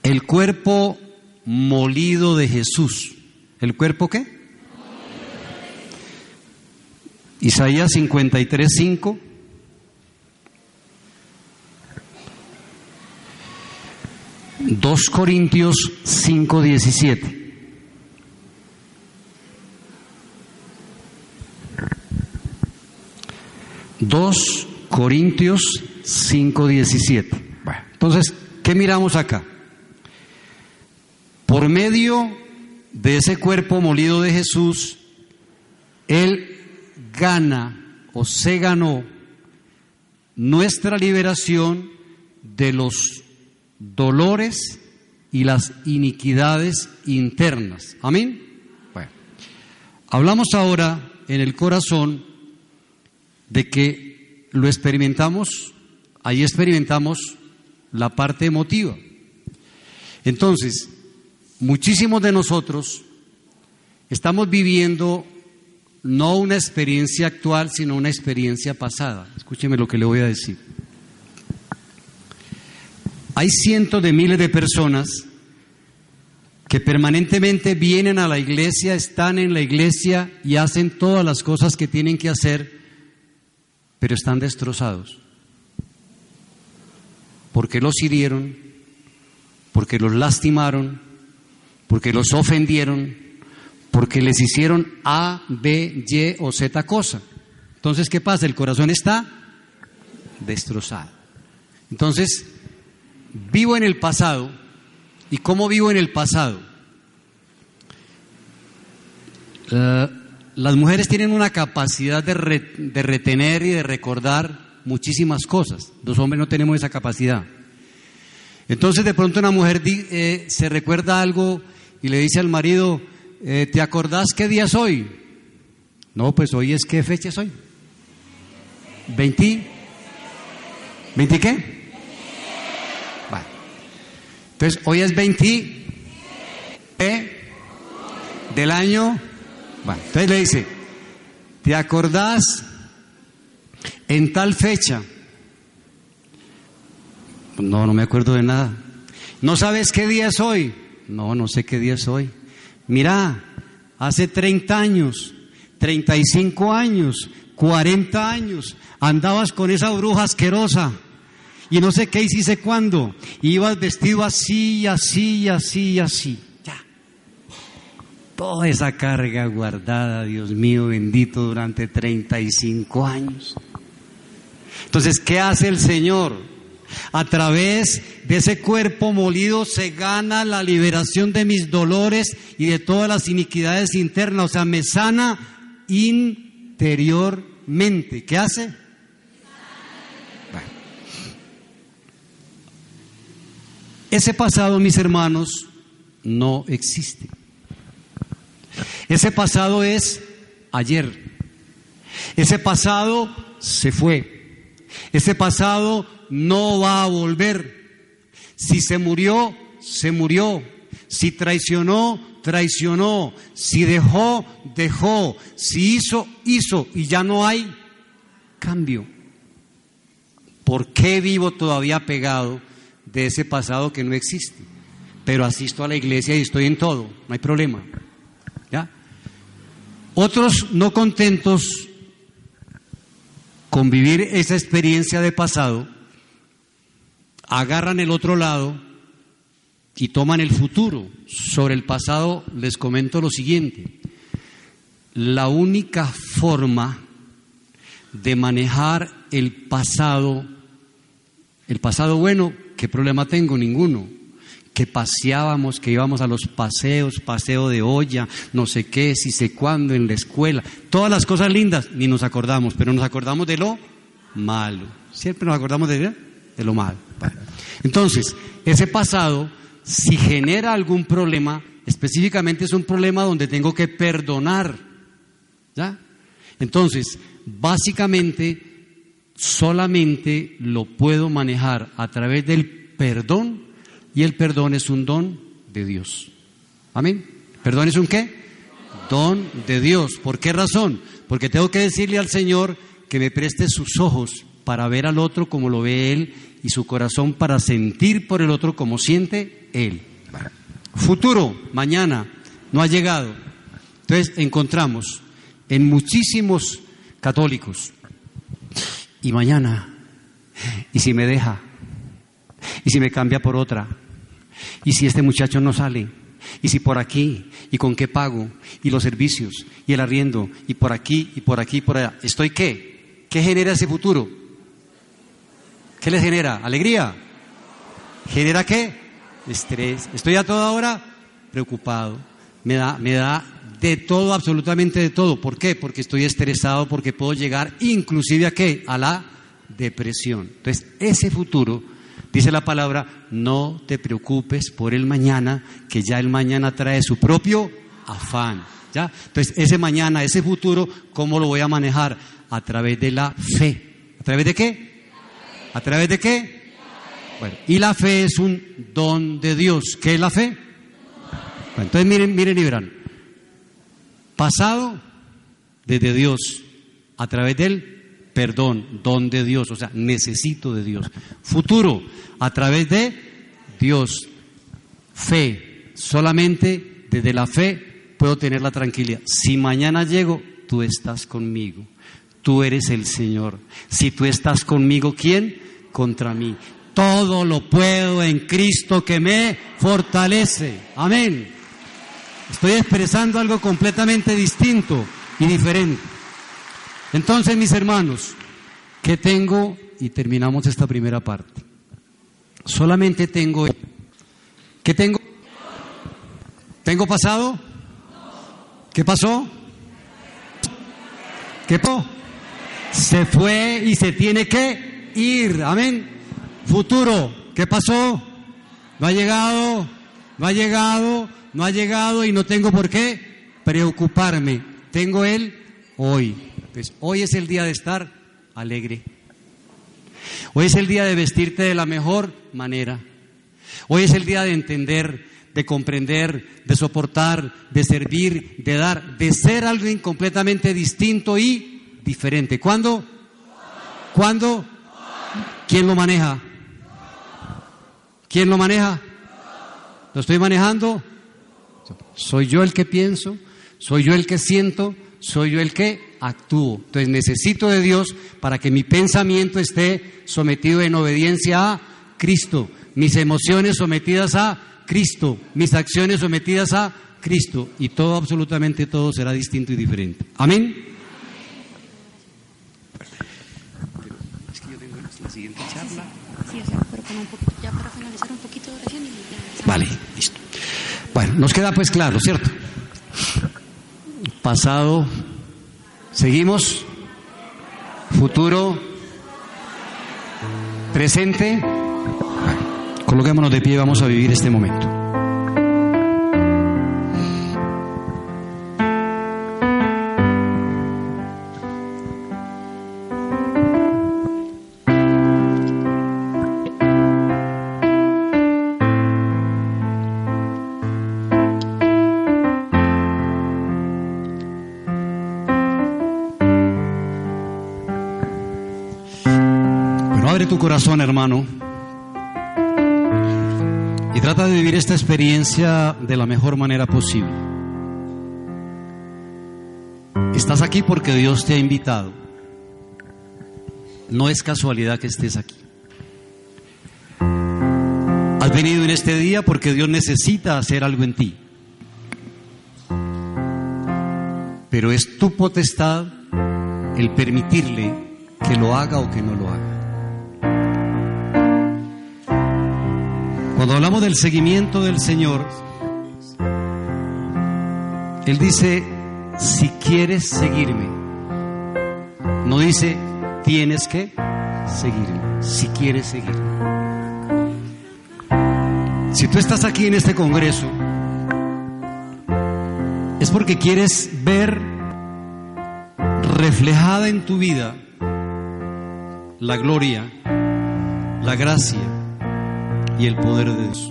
el cuerpo molido de Jesús. ¿El cuerpo qué? Isaías 53, 5. Dos Corintios 5, 17. 2 Corintios 5:17. Bueno, entonces, ¿qué miramos acá? Por medio de ese cuerpo molido de Jesús, Él gana o se ganó nuestra liberación de los dolores y las iniquidades internas. Amén. Bueno, hablamos ahora en el corazón de que lo experimentamos, ahí experimentamos la parte emotiva. Entonces, muchísimos de nosotros estamos viviendo no una experiencia actual, sino una experiencia pasada. Escúcheme lo que le voy a decir. Hay cientos de miles de personas que permanentemente vienen a la iglesia, están en la iglesia y hacen todas las cosas que tienen que hacer, pero están destrozados. Porque los hirieron, porque los lastimaron, porque los ofendieron, porque les hicieron A, B, Y o Z cosa. Entonces, ¿qué pasa? El corazón está destrozado. Entonces, vivo en el pasado. ¿Y cómo vivo en el pasado? Eh, las mujeres tienen una capacidad de, retener y de recordar muchísimas cosas. Los hombres no tenemos esa capacidad. Entonces de pronto una mujer eh, se recuerda algo y le dice al marido, eh, ¿te acordás qué día es hoy? No, pues hoy es qué fecha es hoy. ¿20? ¿20 qué? Entonces, hoy es 20 del año. Bueno, entonces le dice, ¿te acordás en tal fecha? No, no me acuerdo de nada. ¿No sabes qué día es hoy? No, no sé qué día es hoy. Mira, hace 30 años, 35 años, 40 años, andabas con esa bruja asquerosa y no sé qué hiciste cuándo. Ibas vestido así, así, así, así. Ya. Toda esa carga guardada, Dios mío bendito, durante 35 años. Entonces, ¿qué hace el Señor? A través de ese cuerpo molido se gana la liberación de mis dolores y de todas las iniquidades internas. O sea, me sana interiormente. ¿Qué hace? Ese pasado, mis hermanos, no existe. Ese pasado es ayer. Ese pasado se fue. Ese pasado no va a volver. Si se murió, se murió. Si traicionó, traicionó. Si dejó, dejó. Si hizo, hizo. Y ya no hay cambio. ¿Por qué vivo todavía pegado? de ese pasado que no existe. Pero asisto a la iglesia y estoy en todo, no hay problema. ¿Ya? Otros no contentos con vivir esa experiencia de pasado, agarran el otro lado y toman el futuro. Sobre el pasado les comento lo siguiente. La única forma de manejar el pasado, el pasado bueno, ¿Qué problema tengo? Ninguno. Que paseábamos, que íbamos a los paseos, paseo de olla, no sé qué, si sé cuándo, en la escuela. Todas las cosas lindas, ni nos acordamos, pero nos acordamos de lo malo. Siempre nos acordamos de, de lo malo. Entonces, ese pasado, si genera algún problema, específicamente es un problema donde tengo que perdonar. ¿Ya? Entonces, básicamente solamente lo puedo manejar a través del perdón y el perdón es un don de Dios. Amén. ¿Perdón es un qué? Don de Dios. ¿Por qué razón? Porque tengo que decirle al Señor que me preste sus ojos para ver al otro como lo ve Él y su corazón para sentir por el otro como siente Él. Futuro, mañana, no ha llegado. Entonces encontramos en muchísimos católicos y mañana, y si me deja, y si me cambia por otra, y si este muchacho no sale, y si por aquí, y con qué pago, y los servicios, y el arriendo, y por aquí, y por aquí, y por allá. ¿Estoy qué? ¿Qué genera ese futuro? ¿Qué les genera? ¿Alegría? ¿Genera qué? Estrés. Estoy a toda hora preocupado. Me da, me da de todo, absolutamente de todo. ¿Por qué? Porque estoy estresado, porque puedo llegar inclusive a qué? A la depresión. Entonces, ese futuro, dice la palabra, no te preocupes por el mañana, que ya el mañana trae su propio afán. ¿Ya? Entonces, ese mañana, ese futuro, ¿cómo lo voy a manejar? A través de la fe. ¿A través de qué? ¿A través de qué? Bueno, y la fe es un don de Dios. ¿Qué es la fe? Entonces miren, miren y verán. Pasado desde Dios, a través del perdón, don de Dios, o sea, necesito de Dios. Futuro, a través de Dios, fe, Solamente desde la fe puedo tener la tranquilidad. Si mañana llego, tú estás conmigo. Tú eres el Señor. Si tú estás conmigo, ¿quién? Contra mí. Todo lo puedo en Cristo que me fortalece. Amén. Estoy expresando algo completamente distinto y diferente. Entonces, mis hermanos, ¿qué tengo? Y terminamos esta primera parte. Solamente tengo... ¿Qué tengo? ¿Tengo pasado? ¿Qué pasó? ¿Qué pasó? Se fue y se tiene que ir. Amén. Futuro. ¿Qué pasó? No ha llegado. No ha llegado. No ha llegado y no tengo por qué preocuparme. Tengo él hoy. Pues hoy es el día de estar alegre. Hoy es el día de vestirte de la mejor manera. Hoy es el día de entender, de comprender, de soportar, de servir, de dar, de ser alguien completamente distinto y diferente. ¿Cuándo? ¿Cuándo? ¿Quién lo maneja? ¿Quién lo maneja? ¿Lo estoy manejando? Soy yo el que pienso, soy yo el que siento, soy yo el que actúo. Entonces necesito de Dios para que mi pensamiento esté sometido en obediencia a Cristo, mis emociones sometidas a Cristo, mis acciones sometidas a Cristo y todo, absolutamente todo será distinto y diferente. Amén. Es que yo tengo la siguiente charla. Sí, un poquito, ya para finalizar un poquito de oración y ya. Vale, listo. Bueno, nos queda pues claro, ¿cierto? Pasado, seguimos, futuro, presente. Bueno, coloquémonos de pie, vamos a vivir este momento. Y trata de vivir esta experiencia de la mejor manera posible. Estás aquí porque Dios te ha invitado. No es casualidad que estés aquí. Has venido en este día porque Dios necesita hacer algo en ti. Pero es tu potestad el permitirle que lo haga o que no lo haga. Cuando hablamos del seguimiento del Señor, Él dice, si quieres seguirme, no dice, tienes que seguirme, si quieres seguirme. Si tú estás aquí en este Congreso, es porque quieres ver reflejada en tu vida la gloria, la gracia y el poder de Dios.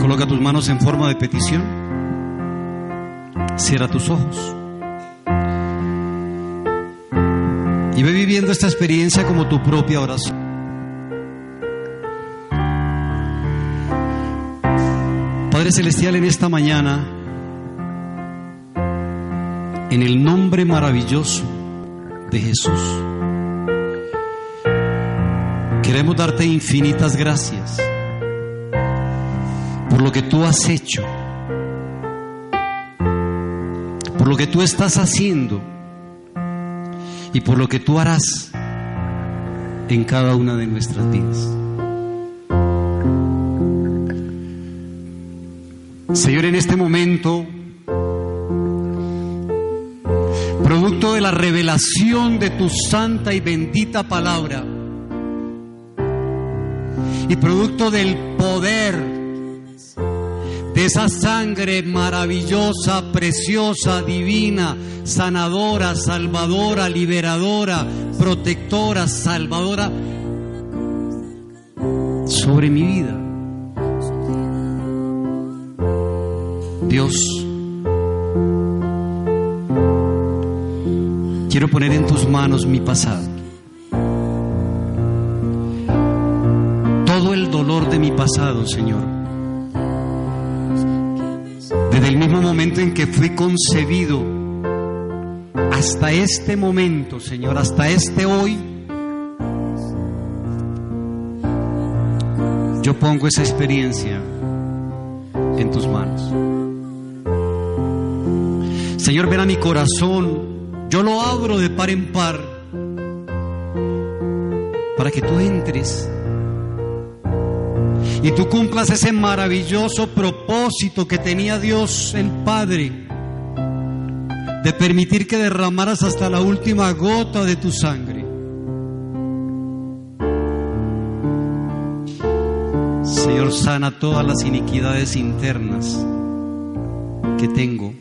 Coloca tus manos en forma de petición. Cierra tus ojos. Y ve viviendo esta experiencia como tu propia oración. Padre Celestial, en esta mañana, en el nombre maravilloso de Jesús, queremos darte infinitas gracias por lo que tú has hecho, por lo que tú estás haciendo y por lo que tú harás en cada una de nuestras vidas. Señor, en este momento, producto de la revelación de tu santa y bendita palabra, y producto del poder de esa sangre maravillosa, preciosa, divina, sanadora, salvadora, liberadora, protectora, salvadora, sobre mi vida. Dios, quiero poner en tus manos mi pasado. De mi pasado, Señor, Desde el mismo momento en que fui concebido hasta este momento, Señor, hasta este hoy, yo pongo esa experiencia en tus manos. Señor, ven a mi corazón, yo lo abro de par en par para que tú entres y tú cumplas ese maravilloso propósito que tenía Dios el Padre de permitir que derramaras hasta la última gota de tu sangre. Señor, sana todas las iniquidades internas que tengo.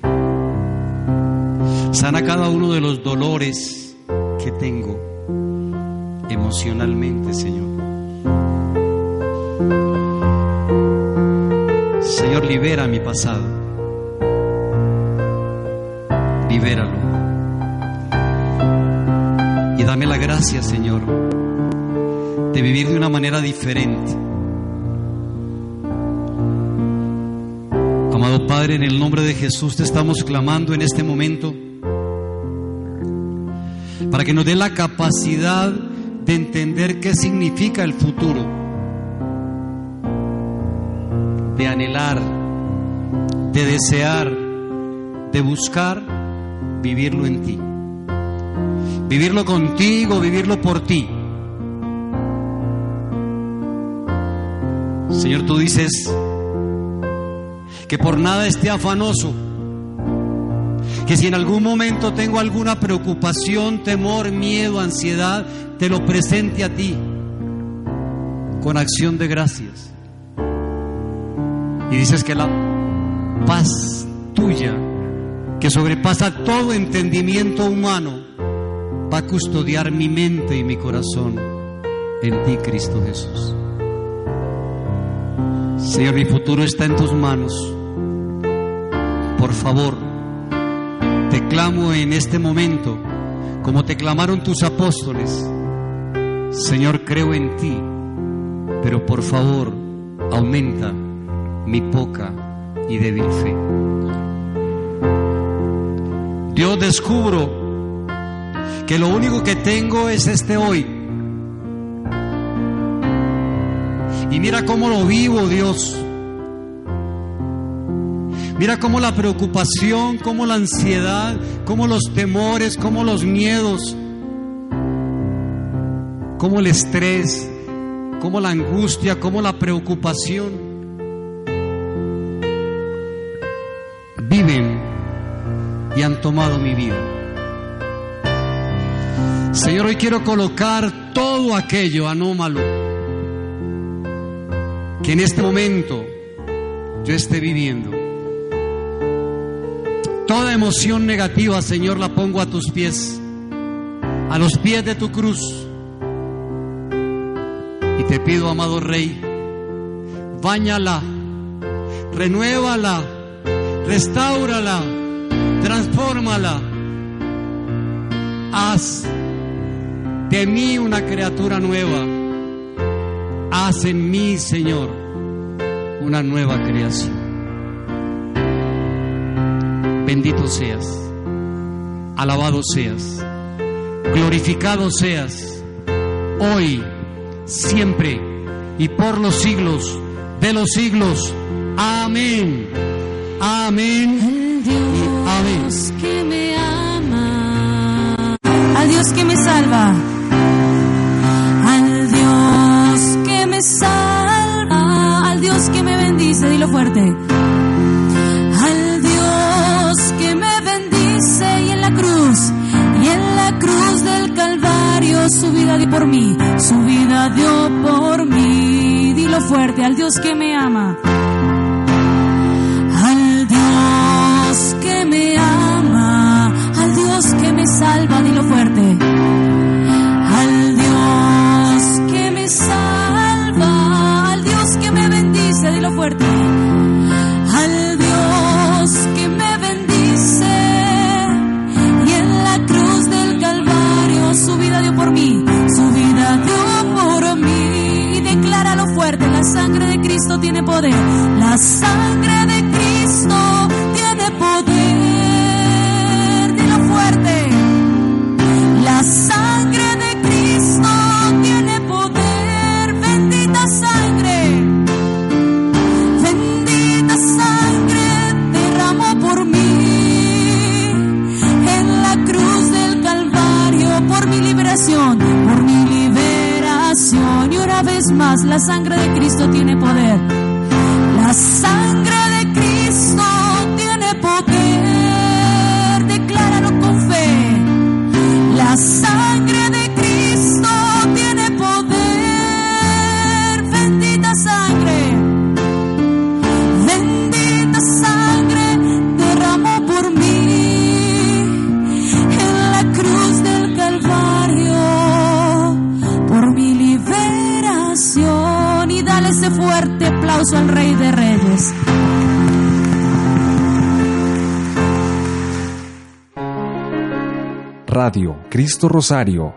Sana cada uno de los dolores que tengo emocionalmente, Señor. Señor, libera mi pasado. Libéralo. Y dame la gracia, Señor, de vivir de una manera diferente. Amado Padre, en el nombre de Jesús te estamos clamando en este momento para que nos dé la capacidad de entender qué significa el futuro, de anhelar, de desear, de buscar vivirlo en ti, vivirlo contigo, vivirlo por ti. Señor, tú dices que por nada esté afanoso, que si en algún momento tengo alguna preocupación, temor, miedo, ansiedad, te lo presente a ti con acción de gracias. Y dices que la paz tuya, que sobrepasa todo entendimiento humano, va a custodiar mi mente y mi corazón en ti, Cristo Jesús. Señor, mi futuro está en tus manos. Por favor, te clamo en este momento, como te clamaron tus apóstoles. Señor, creo en ti, pero por favor, aumenta mi poca y débil fe. Dios, descubro que lo único que tengo es este hoy. Y mira cómo lo vivo, Dios. Mira cómo la preocupación, cómo la ansiedad, cómo los temores, cómo los miedos, cómo el estrés, cómo la angustia, cómo la preocupación y han tomado mi vida. Señor, hoy quiero colocar todo aquello anómalo que en este momento yo esté viviendo. Toda emoción negativa, Señor, la pongo a tus pies, a los pies de tu cruz. Y te pido, amado Rey, báñala, renuévala, restáurala, transfórmala. Haz de mí una criatura nueva. Haz en mí, Señor, una nueva creación. Bendito seas, alabado seas, glorificado seas, hoy, siempre y por los siglos de los siglos. Amén. Amén. Dio por mí, su vida dio por mí, dilo fuerte, al Dios que me ama. La sangre aplauso al Rey de Reyes. Radio Cristo Rosario.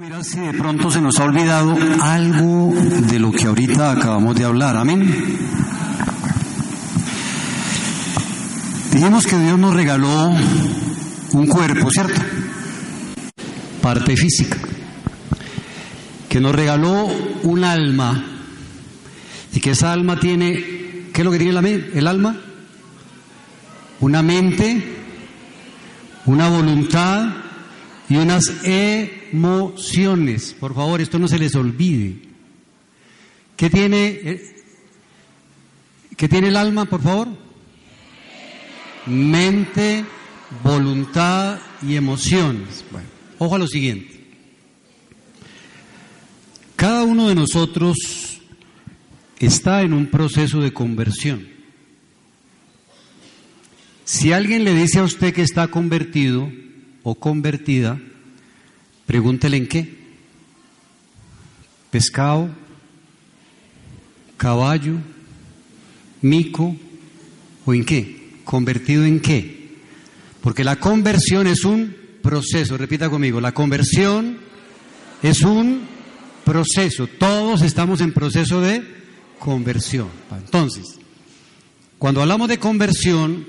Mira si de pronto se nos ha olvidado algo de lo que ahorita acabamos de hablar. Amén. Dijimos que Dios nos regaló un cuerpo, ¿cierto? Parte física. Que nos regaló un alma. Que esa alma tiene, ¿qué es lo que tiene la el alma? Una mente, una voluntad y unas emociones. Por favor, esto no se les olvide. ¿Qué tiene, eh, ¿qué tiene el alma, por favor? Mente, voluntad y emociones. Bueno, ojo a lo siguiente. Cada uno de nosotros está en un proceso de conversión. Si alguien le dice a usted que está convertido o convertida, pregúntele en qué. Pescado, caballo, mico o en qué. ¿Convertido en qué? Porque la conversión es un proceso, repita conmigo, la conversión es un proceso, todos estamos en proceso de conversión. Entonces, cuando hablamos de conversión,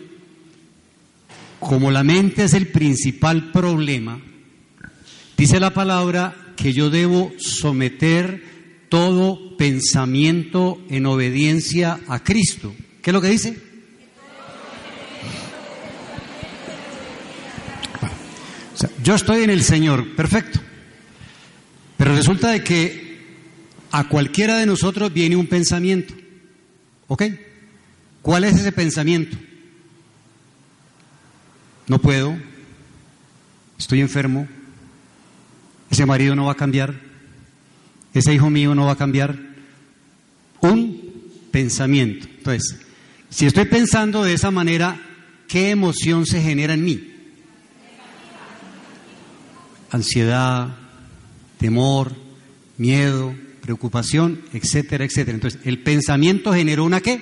como la mente es el principal problema, dice la palabra que yo debo someter todo pensamiento en obediencia a Cristo. ¿Qué es lo que dice? Yo estoy en el Señor, perfecto. Pero resulta de que a cualquiera de nosotros viene un pensamiento. ¿Ok? ¿Cuál es ese pensamiento? No puedo, estoy enfermo, ese marido no va a cambiar, ese hijo mío no va a cambiar. Un pensamiento. Entonces, si estoy pensando de esa manera, ¿qué emoción se genera en mí? Ansiedad, temor, miedo, preocupación, etcétera, etcétera. Entonces, el pensamiento generó una qué?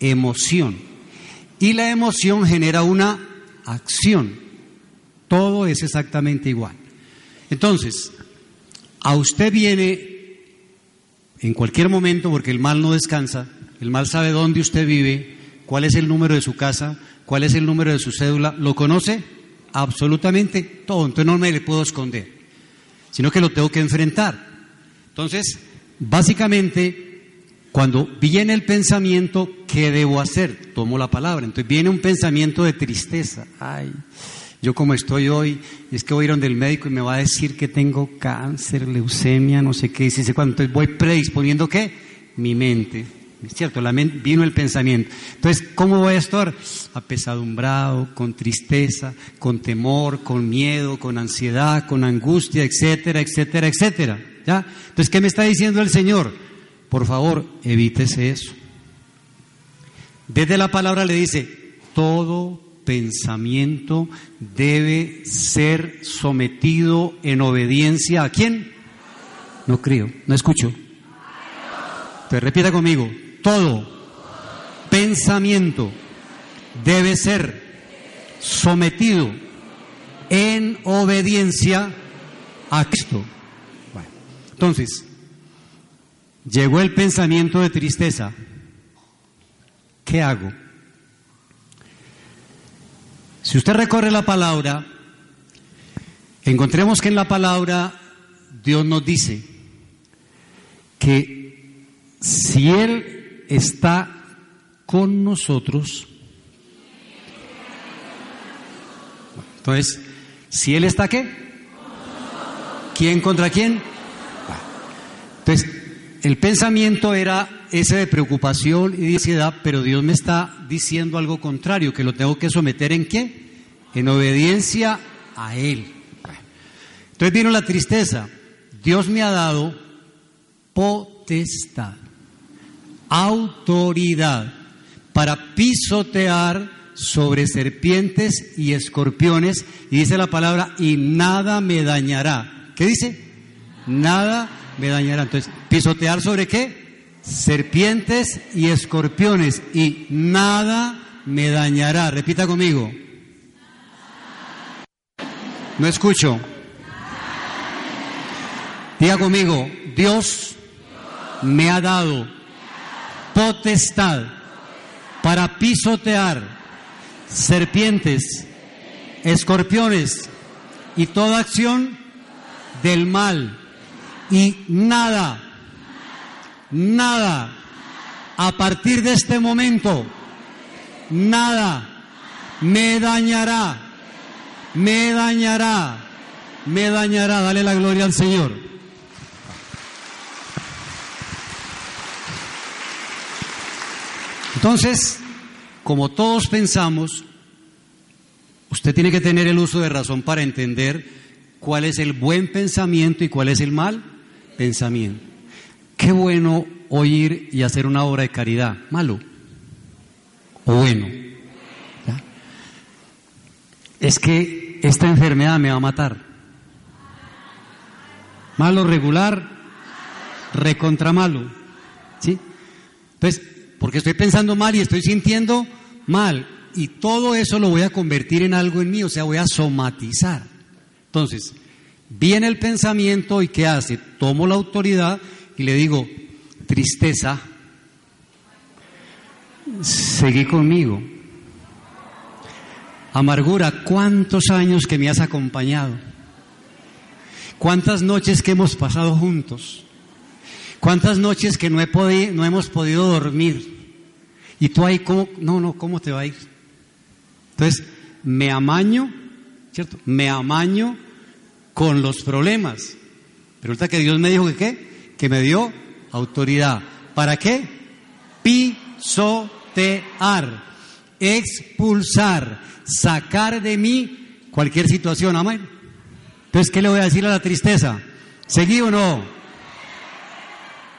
Emoción. Y la emoción genera una acción. Todo es exactamente igual. Entonces, a usted viene en cualquier momento, porque el mal no descansa, el mal sabe dónde usted vive, cuál es el número de su casa, cuál es el número de su cédula, lo conoce absolutamente todo, entonces no me le puedo esconder, sino que lo tengo que enfrentar. Entonces, básicamente, cuando viene el pensamiento, ¿qué debo hacer? Tomo la palabra. Entonces viene un pensamiento de tristeza. Ay, yo como estoy hoy, es que voy a ir donde el médico y me va a decir que tengo cáncer, leucemia, no sé qué, y sé cuánto. Entonces voy predisponiendo qué? Mi mente. ¿Es cierto? La mente, vino el pensamiento. Entonces, ¿cómo voy a estar? Apesadumbrado, con tristeza, con temor, con miedo, con ansiedad, con angustia, etcétera, etcétera, etcétera. ¿Ya? Entonces, ¿qué me está diciendo el Señor? Por favor, evítese eso. Desde la palabra le dice, todo pensamiento debe ser sometido en obediencia a quién? No creo, no escucho. Te repita conmigo, todo pensamiento debe ser sometido en obediencia a Cristo. Entonces, llegó el pensamiento de tristeza. ¿Qué hago? Si usted recorre la palabra, encontremos que en la palabra Dios nos dice que si Él está con nosotros, entonces, si Él está qué? ¿Quién contra quién? Entonces, el pensamiento era ese de preocupación y de ansiedad, pero Dios me está diciendo algo contrario, que lo tengo que someter en qué? En obediencia a Él. Entonces vino la tristeza. Dios me ha dado potestad, autoridad para pisotear sobre serpientes y escorpiones. Y dice la palabra, y nada me dañará. ¿Qué dice? Nada me dañará. Entonces, pisotear sobre qué? Serpientes y escorpiones. Y nada me dañará. Repita conmigo. No escucho. Diga conmigo, Dios me ha dado potestad para pisotear serpientes, escorpiones y toda acción del mal. Y nada, nada, a partir de este momento, nada me dañará, me dañará, me dañará. Dale la gloria al Señor. Entonces, como todos pensamos, usted tiene que tener el uso de razón para entender cuál es el buen pensamiento y cuál es el mal pensamiento. Qué bueno oír y hacer una obra de caridad. Malo o bueno. Es que esta enfermedad me va a matar. Malo regular, recontra malo. ¿Sí? Entonces, porque estoy pensando mal y estoy sintiendo mal. Y todo eso lo voy a convertir en algo en mí, o sea, voy a somatizar. Entonces, viene el pensamiento y ¿qué hace? Tomo la autoridad y le digo, tristeza, seguí conmigo. Amargura, ¿cuántos años que me has acompañado? ¿Cuántas noches que hemos pasado juntos? ¿Cuántas noches que no, he podido, no hemos podido dormir? Y tú ahí, ¿cómo? No, no, ¿cómo te va a ir? Entonces, me amaño, ¿cierto? Me amaño con los problemas. Pero resulta que Dios me dijo que qué? Que me dio autoridad. ¿Para qué? Pisotear, expulsar, sacar de mí cualquier situación. Amén. Entonces, ¿qué le voy a decir a la tristeza? ¿Seguí o no?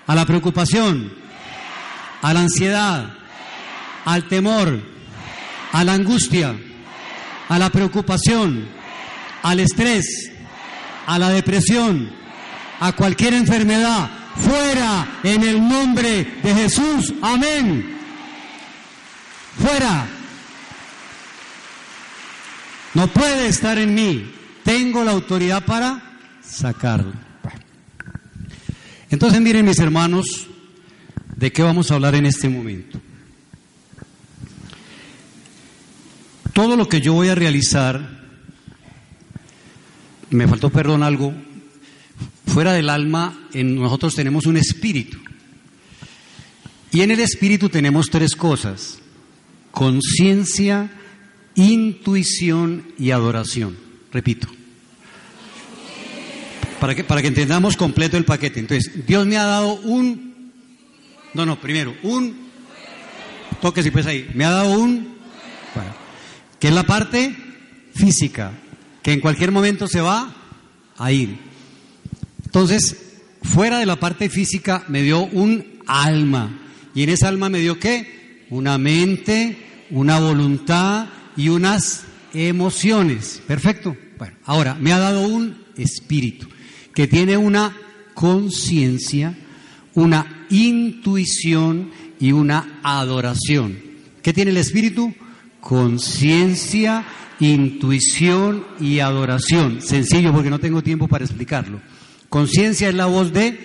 a la preocupación, a la ansiedad, al temor, a la angustia, a la preocupación, al estrés, a la depresión, a cualquier enfermedad, fuera en el nombre de Jesús. Amén. Fuera. No puede estar en mí. Tengo la autoridad para sacarlo. Entonces miren mis hermanos, ¿de qué vamos a hablar en este momento? Todo lo que yo voy a realizar, me faltó perdón algo, fuera del alma, en nosotros tenemos un espíritu. Y en el espíritu tenemos tres cosas, conciencia, intuición y adoración. Repito, para que, para que entendamos completo el paquete. Entonces, Dios me ha dado un... No, no, primero, un... Toque si pues ahí. Me ha dado un... Que es la parte física, que en cualquier momento se va a ir. Entonces, fuera de la parte física me dio un alma. ¿Y en esa alma me dio qué? Una mente, una voluntad y unas emociones. Perfecto. Bueno, ahora me ha dado un espíritu que tiene una conciencia, una intuición y una adoración. ¿Qué tiene el Espíritu? Conciencia, intuición y adoración. Sencillo porque no tengo tiempo para explicarlo. Conciencia es la voz de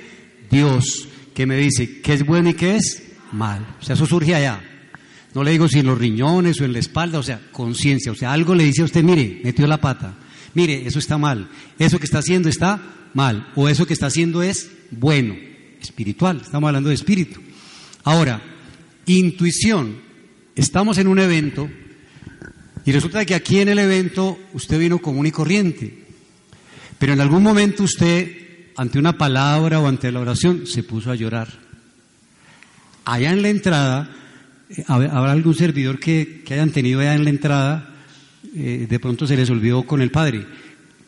Dios que me dice qué es bueno y qué es mal. O sea, eso surge allá. No le digo si en los riñones o en la espalda, o sea, conciencia. O sea, algo le dice a usted, mire, metió la pata. Mire, eso está mal. Eso que está haciendo está mal, o eso que está haciendo es bueno, espiritual, estamos hablando de espíritu. Ahora, intuición, estamos en un evento y resulta que aquí en el evento usted vino común y corriente, pero en algún momento usted ante una palabra o ante la oración, se puso a llorar. Allá en la entrada, eh, habrá algún servidor que, que hayan tenido allá en la entrada, eh, de pronto se les olvidó con el padre.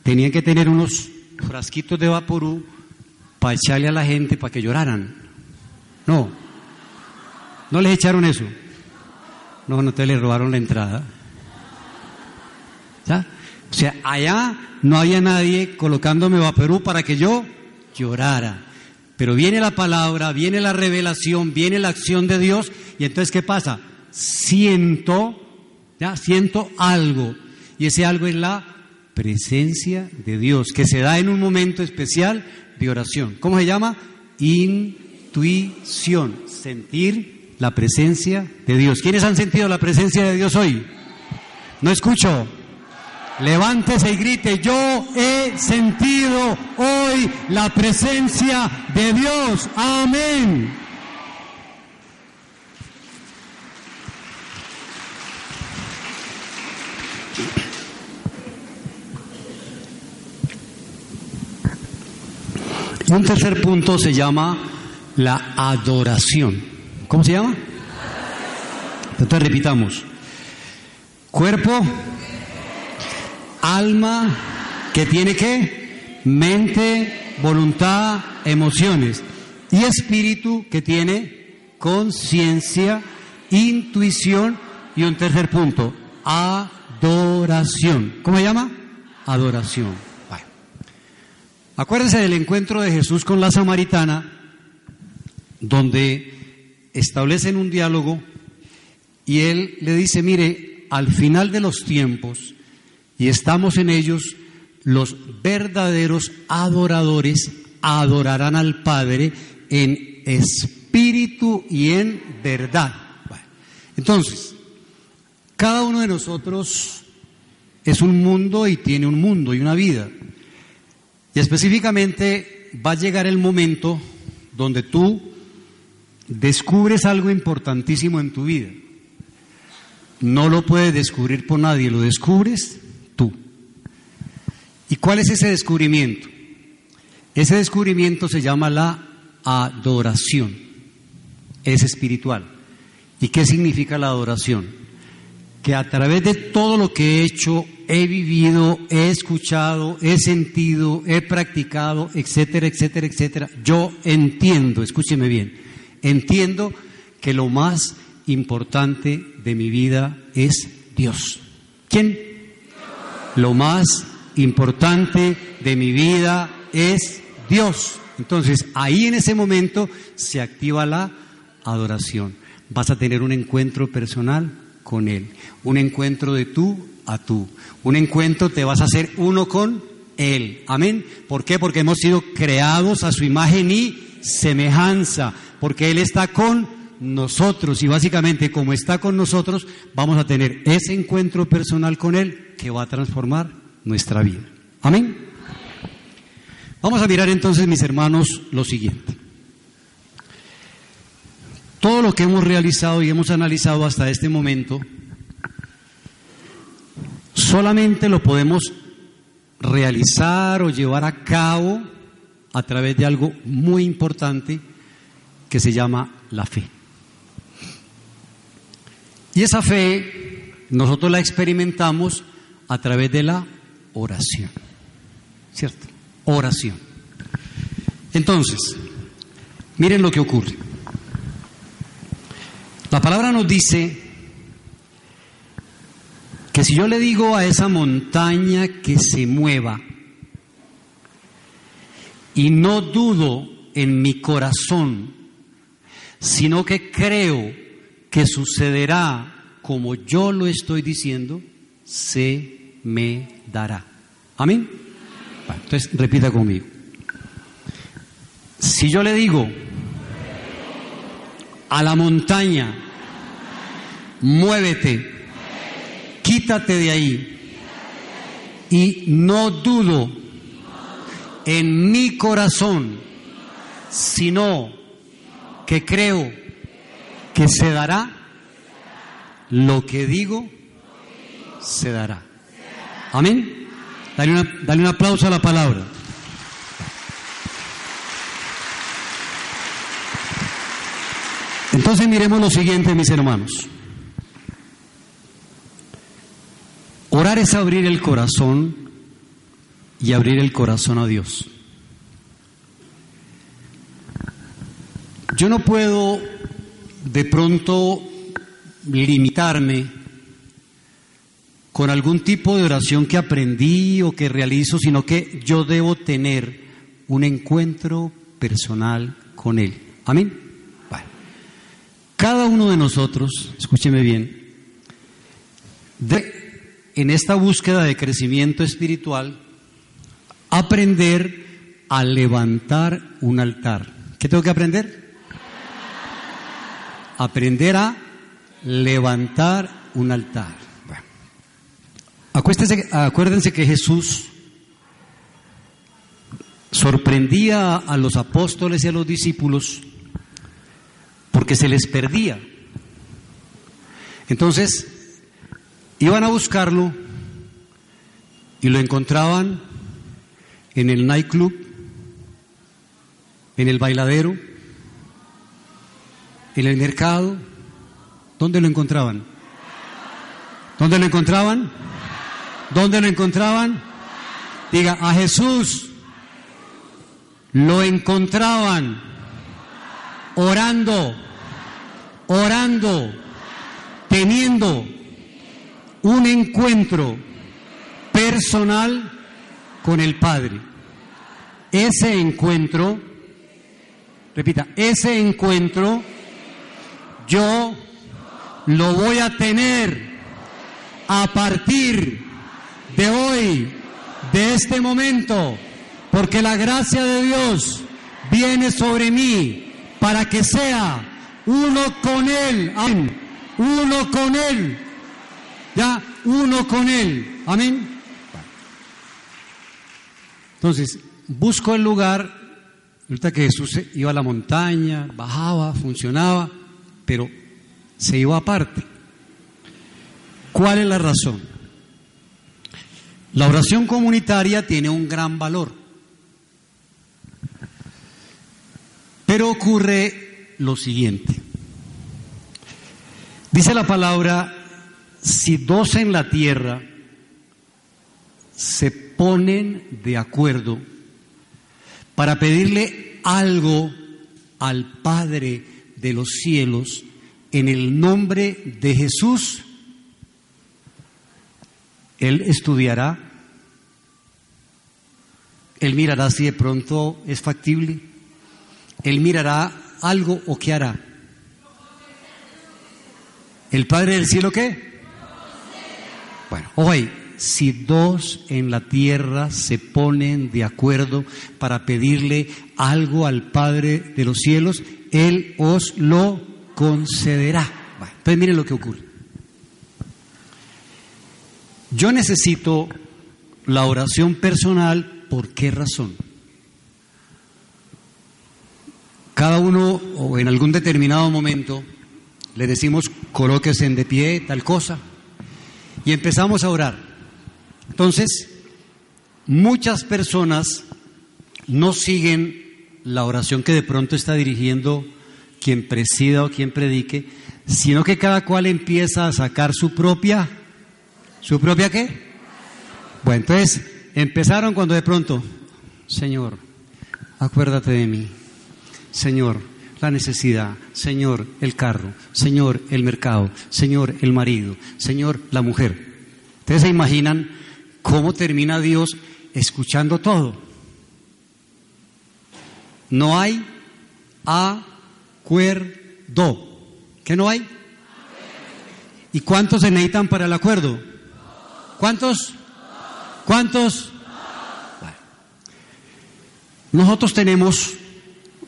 Tenían que tener unos frasquitos de vaporú para echarle a la gente para que lloraran. No, no les echaron eso. No, no te le robaron la entrada. O sea, allá no había nadie colocándome vaporú para que yo llorara. Pero viene la palabra, viene la revelación, viene la acción de Dios y entonces ¿qué pasa? Siento, ya, siento algo y ese algo es la presencia de Dios que se da en un momento especial de oración. ¿Cómo se llama? Intuición, sentir la presencia de Dios. ¿Quiénes han sentido la presencia de Dios hoy? No escucho. Levántese y grite, yo he sentido hoy la presencia de Dios. Amén. Un tercer punto se llama la adoración. ¿Cómo se llama? Entonces repitamos. Cuerpo, alma, que tiene qué? Mente, voluntad, emociones. Y espíritu, que tiene conciencia, intuición y un tercer punto, adoración. ¿Cómo se llama? Adoración. Acuérdense del encuentro de Jesús con la samaritana, donde establecen un diálogo y él le dice, mire, al final de los tiempos, y estamos en ellos, los verdaderos adoradores adorarán al Padre en espíritu y en verdad. entonces, cada uno de nosotros es un mundo y tiene un mundo y una vida. Y específicamente va a llegar el momento donde tú descubres algo importantísimo en tu vida. No lo puedes descubrir por nadie, lo descubres. ¿Y cuál es ese descubrimiento? Ese descubrimiento se llama la adoración. Es espiritual. ¿Y qué significa la adoración? Que a través de todo lo que he hecho, he vivido, he escuchado, he sentido, he practicado, etcétera, etcétera, etcétera, yo entiendo, escúcheme bien, entiendo que lo más importante de mi vida es Dios. ¿Quién? Lo más importante de mi vida es Dios. Entonces, ahí en ese momento se activa la adoración. Vas a tener un encuentro personal con Él, un encuentro de tú a tú, un encuentro te vas a hacer uno con Él. Amén. ¿Por qué? Porque hemos sido creados a su imagen y semejanza, porque Él está con nosotros y básicamente como está con nosotros vamos a tener ese encuentro personal con Él que va a transformar nuestra vida. Amén. Vamos a mirar entonces, mis hermanos, lo siguiente. Todo lo que hemos realizado y hemos analizado hasta este momento, solamente lo podemos realizar o llevar a cabo a través de algo muy importante que se llama la fe. Y esa fe nosotros la experimentamos a través de la oración. ¿Cierto? Oración. Entonces, miren lo que ocurre. La palabra nos dice que si yo le digo a esa montaña que se mueva y no dudo en mi corazón, sino que creo que sucederá como yo lo estoy diciendo, se me dará. Amén. entonces repita conmigo. Si yo le digo a la montaña, muévete, quítate de ahí y no dudo en mi corazón, sino que creo que se dará lo que digo, se dará. Amén. Dale, una, dale un aplauso a la palabra. Entonces miremos lo siguiente, mis hermanos. Orar es abrir el corazón y abrir el corazón a Dios. Yo no puedo de pronto limitarme con algún tipo de oración que aprendí o que realizo, sino que yo debo tener un encuentro personal con Él. Amén. Bueno. Cada uno de nosotros, escúcheme bien, de, en esta búsqueda de crecimiento espiritual, aprender a levantar un altar. ¿Qué tengo que aprender? Aprender a levantar un altar. Acuérdense, acuérdense que Jesús sorprendía a los apóstoles y a los discípulos porque se les perdía. Entonces, iban a buscarlo y lo encontraban en el nightclub, en el bailadero, en el mercado. ¿Dónde lo encontraban? ¿Dónde lo encontraban? ¿Dónde lo encontraban? Diga, a Jesús lo encontraban orando, orando, teniendo un encuentro personal con el Padre. Ese encuentro, repita, ese encuentro yo lo voy a tener a partir de hoy, de este momento porque la gracia de Dios viene sobre mí para que sea uno con Él, amén, uno con Él, ya, uno con Él, amén. Entonces, busco el lugar, ahorita que Jesús iba a la montaña, bajaba, funcionaba, pero se iba aparte. ¿Cuál es la razón? La oración comunitaria tiene un gran valor. Pero ocurre lo siguiente. Dice la palabra, si dos en la tierra se ponen de acuerdo para pedirle algo al Padre de los cielos en el nombre de Jesús, Él estudiará, Él mirará si de pronto es factible, él mirará algo o qué hará. ¿El Padre del Cielo qué? Bueno, hoy, si dos en la tierra se ponen de acuerdo para pedirle algo al Padre de los cielos, Él os lo concederá. Bueno, entonces miren lo que ocurre. Yo necesito la oración personal, ¿por qué razón? Cada uno, o en algún determinado momento, le decimos, colóquese en de pie, tal cosa, y empezamos a orar. Entonces, muchas personas no siguen la oración que de pronto está dirigiendo quien presida o quien predique, sino que cada cual empieza a sacar su propia, ¿su propia qué? Bueno, entonces empezaron cuando de pronto, Señor, acuérdate de mí. Señor, la necesidad, Señor, el carro, Señor, el mercado, Señor, el marido, Señor, la mujer. Ustedes se imaginan cómo termina Dios escuchando todo. No hay acuerdo. ¿Qué no hay? ¿Y cuántos se necesitan para el acuerdo? ¿Cuántos? ¿Cuántos? Nosotros tenemos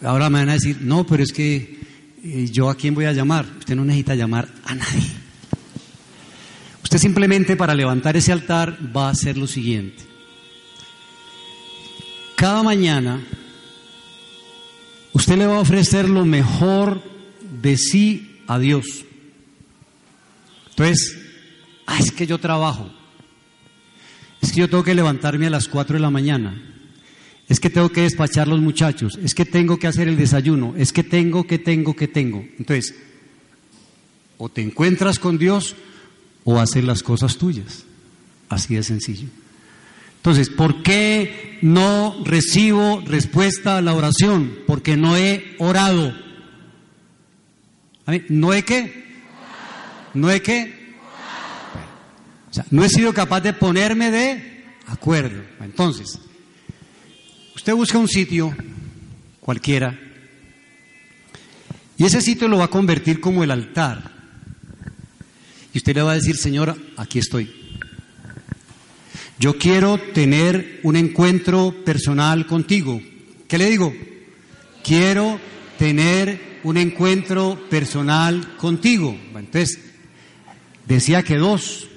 Ahora me van a decir, no, pero es que eh, yo a quién voy a llamar. Usted no necesita llamar a nadie. Usted simplemente para levantar ese altar va a hacer lo siguiente. Cada mañana usted le va a ofrecer lo mejor de sí a Dios. Entonces, ah, es que yo trabajo. Es que yo tengo que levantarme a las 4 de la mañana. Es que tengo que despachar los muchachos, es que tengo que hacer el desayuno, es que tengo, que tengo, que tengo. Entonces, o te encuentras con Dios o haces las cosas tuyas. Así de sencillo. Entonces, ¿por qué no recibo respuesta a la oración? Porque no he orado. ¿No he qué? ¿No he qué? O sea, no he sido capaz de ponerme de acuerdo. Entonces, usted busca un sitio cualquiera y ese sitio lo va a convertir como el altar. Y usted le va a decir, Señor, aquí estoy. Yo quiero tener un encuentro personal contigo. ¿Qué le digo? Quiero tener un encuentro personal contigo. Entonces, decía que dos.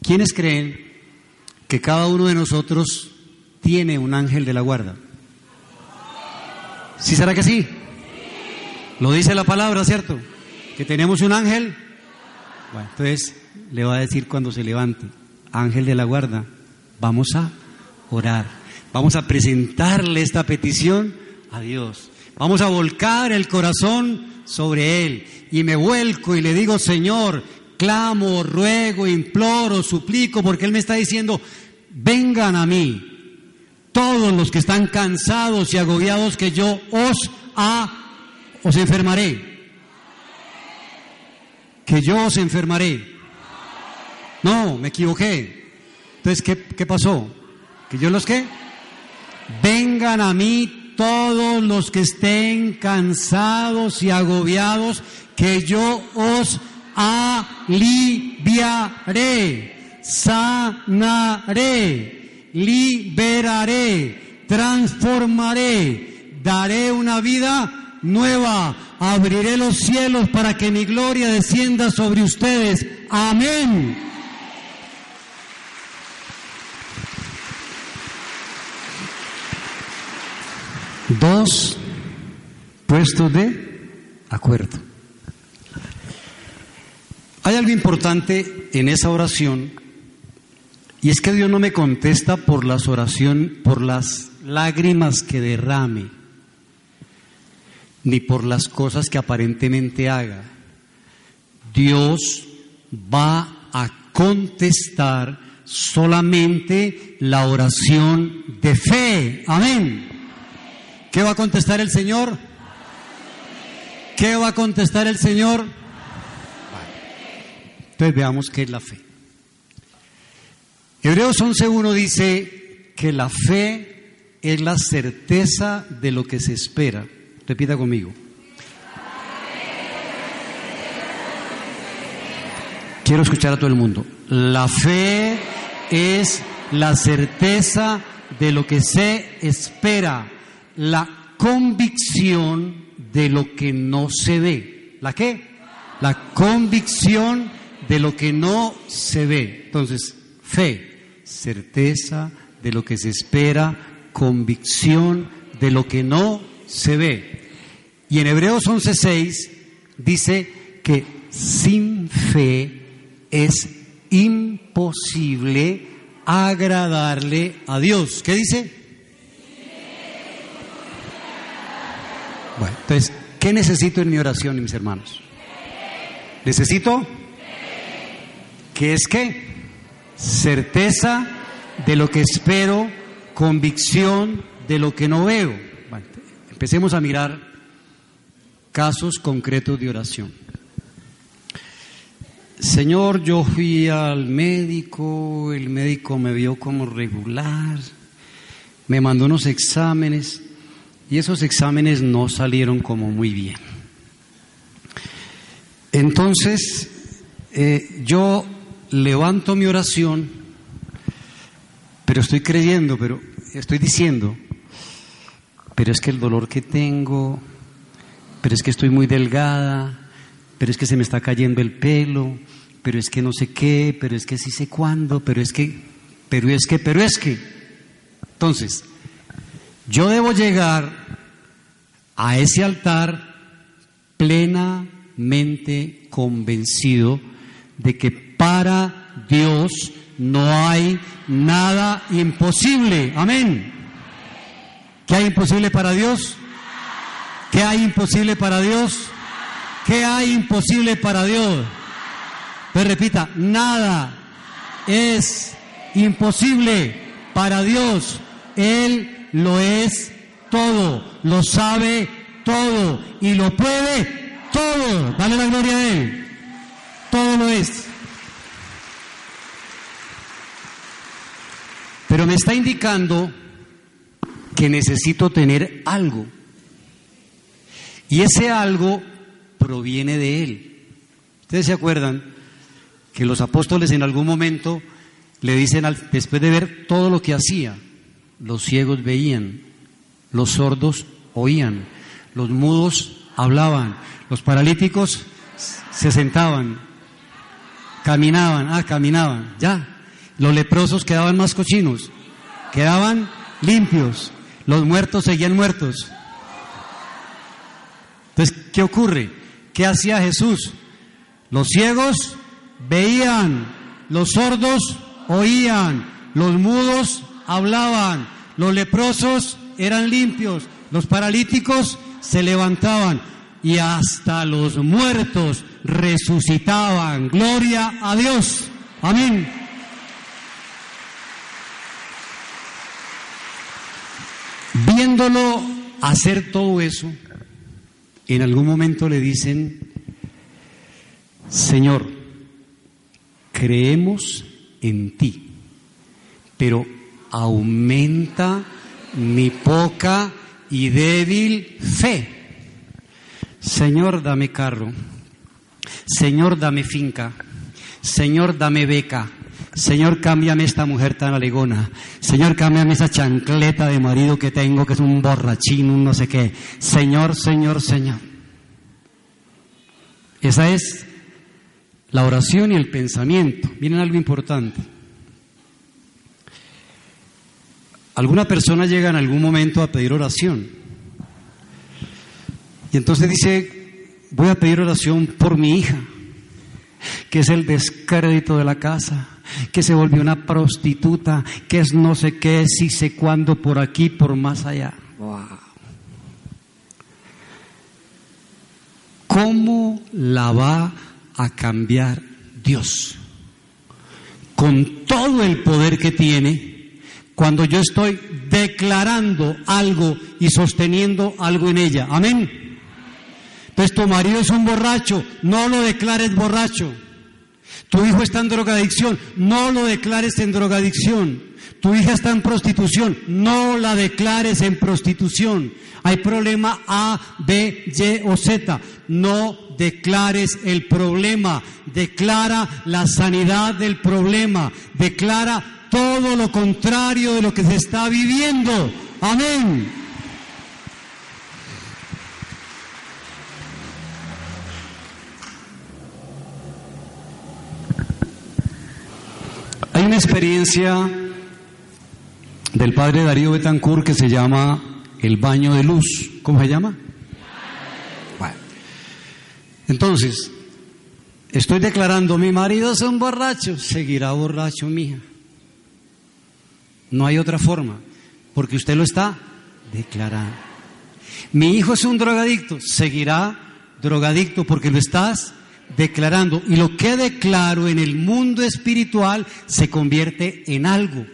¿Quiénes creen que cada uno de nosotros tiene un ángel de la guarda? ¿Sí será que sí? Lo dice la palabra, ¿cierto? Que tenemos un ángel. Bueno, entonces le va a decir cuando se levante, ángel de la guarda, vamos a orar. Vamos a presentarle esta petición a Dios. Vamos a volcar el corazón sobre Él. Y me vuelco y le digo, Señor, clamo, ruego, imploro, suplico, porque Él me está diciendo, vengan a mí, todos los que están cansados y agobiados, que yo os, a, os enfermaré. Que yo os enfermaré. No, me equivoqué. Entonces, ¿qué, qué pasó? ¿Que yo los qué? Vengan a mí todos los que estén cansados y agobiados, que yo os aliviaré, sanaré, liberaré, transformaré, daré una vida nueva, abriré los cielos para que mi gloria descienda sobre ustedes. Amén. Dos, puestos de acuerdo. Hay algo importante en esa oración y es que Dios no me contesta por las oraciones, por las lágrimas que derrame, ni por las cosas que aparentemente haga. Dios va a contestar solamente la oración de fe. Amén. ¿Qué va a contestar el Señor? ¿Qué va a contestar el Señor? Entonces veamos qué es la fe. Hebreos 11.1 dice que la fe es la certeza de lo que se espera. Repita conmigo. Quiero escuchar a todo el mundo. La fe es la certeza de lo que se espera la convicción de lo que no se ve. ¿La qué? La convicción de lo que no se ve. Entonces, fe, certeza de lo que se espera, convicción de lo que no se ve. Y en Hebreos 11:6 dice que sin fe es imposible agradarle a Dios. ¿Qué dice? Bueno, entonces, ¿qué necesito en mi oración, mis hermanos? Necesito que es que certeza de lo que espero, convicción de lo que no veo. Empecemos a mirar casos concretos de oración. Señor, yo fui al médico, el médico me vio como regular, me mandó unos exámenes y esos exámenes no salieron como muy bien. Entonces, eh, yo levanto mi oración, pero estoy creyendo, pero estoy diciendo, pero es que el dolor que tengo, pero es que estoy muy delgada, pero es que se me está cayendo el pelo, pero es que no sé qué, pero es que sí sé cuándo, pero es que, pero es que, pero es que. Entonces, yo debo llegar a ese altar plenamente convencido de que para Dios no hay nada imposible. Amén. ¿Qué hay imposible para Dios? ¿Qué hay imposible para Dios? ¿Qué hay imposible para Dios? Pues repita, nada es imposible para Dios. Él lo es todo, lo sabe todo y lo puede todo. Dale la gloria a Él. Todo lo es. Pero me está indicando que necesito tener algo. Y ese algo proviene de Él. Ustedes se acuerdan que los apóstoles en algún momento le dicen, al, después de ver todo lo que hacía, los ciegos veían, los sordos oían, los mudos hablaban, los paralíticos se sentaban, caminaban, ah, caminaban, ya. Los leprosos quedaban más cochinos, quedaban limpios, los muertos seguían muertos. Entonces, ¿qué ocurre? ¿Qué hacía Jesús? Los ciegos veían, los sordos oían, los mudos hablaban, los leprosos eran limpios, los paralíticos se levantaban y hasta los muertos resucitaban. Gloria a Dios. Amén. Viéndolo hacer todo eso, en algún momento le dicen, Señor, creemos en ti, pero aumenta mi poca y débil fe. Señor, dame carro. Señor, dame finca. Señor, dame beca. Señor, cámbiame esta mujer tan alegona. Señor, cámbiame esa chancleta de marido que tengo, que es un borrachín, un no sé qué. Señor, Señor, Señor. Esa es la oración y el pensamiento. Miren algo importante. Alguna persona llega en algún momento a pedir oración. Y entonces dice, voy a pedir oración por mi hija, que es el descrédito de la casa, que se volvió una prostituta, que es no sé qué, si sé cuándo, por aquí, por más allá. ¿Cómo la va a cambiar Dios? Con todo el poder que tiene, cuando yo estoy declarando algo y sosteniendo algo en ella. Amén. Entonces tu marido es un borracho, no lo declares borracho. Tu hijo está en drogadicción, no lo declares en drogadicción. Tu hija está en prostitución, no la declares en prostitución. Hay problema A, B, Y o Z. No declares el problema, declara la sanidad del problema, declara todo lo contrario de lo que se está viviendo. Amén. Una experiencia del padre Darío Betancourt que se llama el baño de luz. ¿Cómo se llama? Bueno. Entonces, estoy declarando, mi marido es un borracho, seguirá borracho mía. No hay otra forma, porque usted lo está declarando. Mi hijo es un drogadicto, seguirá drogadicto porque lo estás declarando. Y lo que declaro en el mundo espiritual se convierte en algo.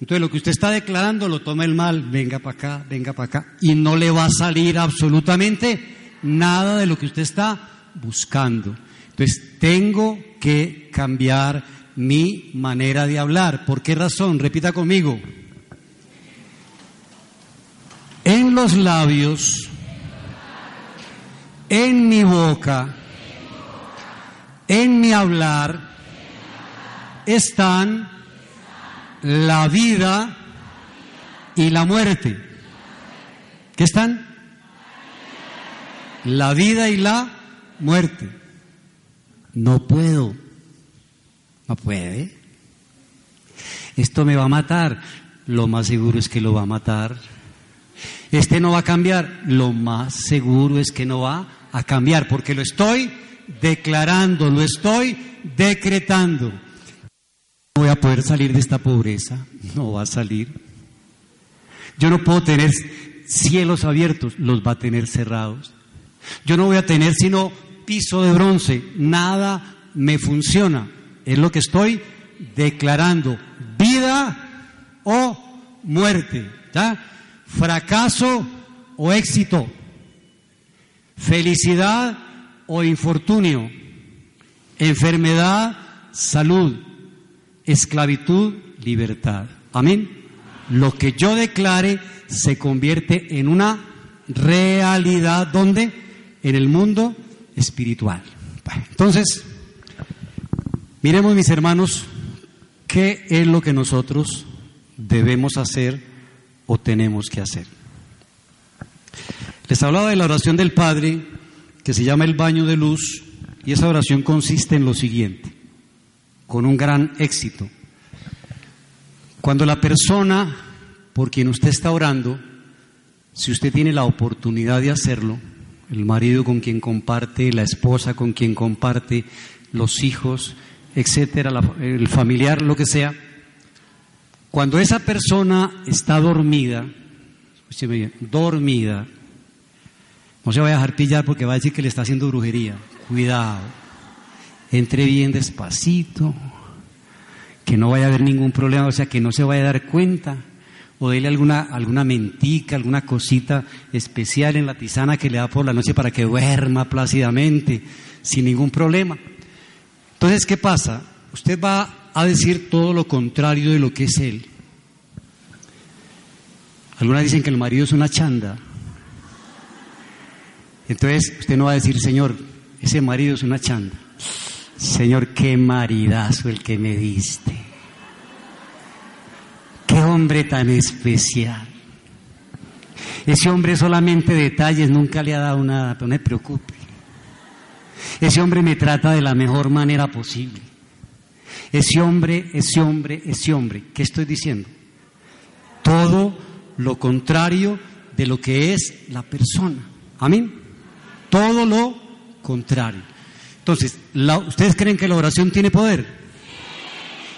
Entonces lo que usted está declarando lo toma el mal, venga para acá, venga para acá, y no le va a salir absolutamente nada de lo que usted está buscando. Entonces tengo que cambiar mi manera de hablar. ¿Por qué razón? Repita conmigo. En los labios, en mi boca, en mi hablar, están la vida y la muerte. ¿Qué están? La vida y la muerte. No puedo. No puede. Esto me va a matar. Lo más seguro es que lo va a matar. Este no va a cambiar. Lo más seguro es que no va a cambiar porque lo estoy declarando, lo estoy decretando voy a poder salir de esta pobreza. No va a salir. Yo no puedo tener cielos abiertos, los va a tener cerrados. Yo no voy a tener sino piso de bronce, nada me funciona. Es lo que estoy declarando, vida o muerte, fracaso o éxito, felicidad o infortunio, enfermedad, salud, esclavitud, libertad. Amén. Lo que yo declare se convierte en una realidad donde en el mundo espiritual. Entonces, miremos mis hermanos, qué es lo que nosotros debemos hacer o tenemos que hacer. Les hablaba de la oración del Padre, que se llama el baño de luz, y esa oración consiste en lo siguiente, con un gran éxito. Cuando la persona por quien usted está orando, si usted tiene la oportunidad de hacerlo, el marido con quien comparte, la esposa con quien comparte, los hijos, etcétera, el familiar, lo que sea, cuando esa persona está dormida, escúcheme bien, dormida, no se vaya a dejar pillar porque va a decir que le está haciendo brujería. Cuidado. Entre bien despacito, que no vaya a haber ningún problema, o sea, que no se vaya a dar cuenta. O dele alguna, alguna mentica, alguna cosita especial en la tisana que le da por la noche para que duerma plácidamente, sin ningún problema. Entonces, ¿qué pasa? Usted va a decir todo lo contrario de lo que es él. Algunas dicen que el marido es una chanda. Entonces, usted no va a decir, Señor, ese marido es una chanda. Señor, qué maridazo el que me diste. Qué hombre tan especial. Ese hombre solamente detalles, nunca le ha dado nada, pero no me preocupe. Ese hombre me trata de la mejor manera posible. Ese hombre, ese hombre, ese hombre. ¿Qué estoy diciendo? Todo lo contrario de lo que es la persona. Amén. Todo lo contrario. Entonces, ¿ustedes creen que la oración tiene poder?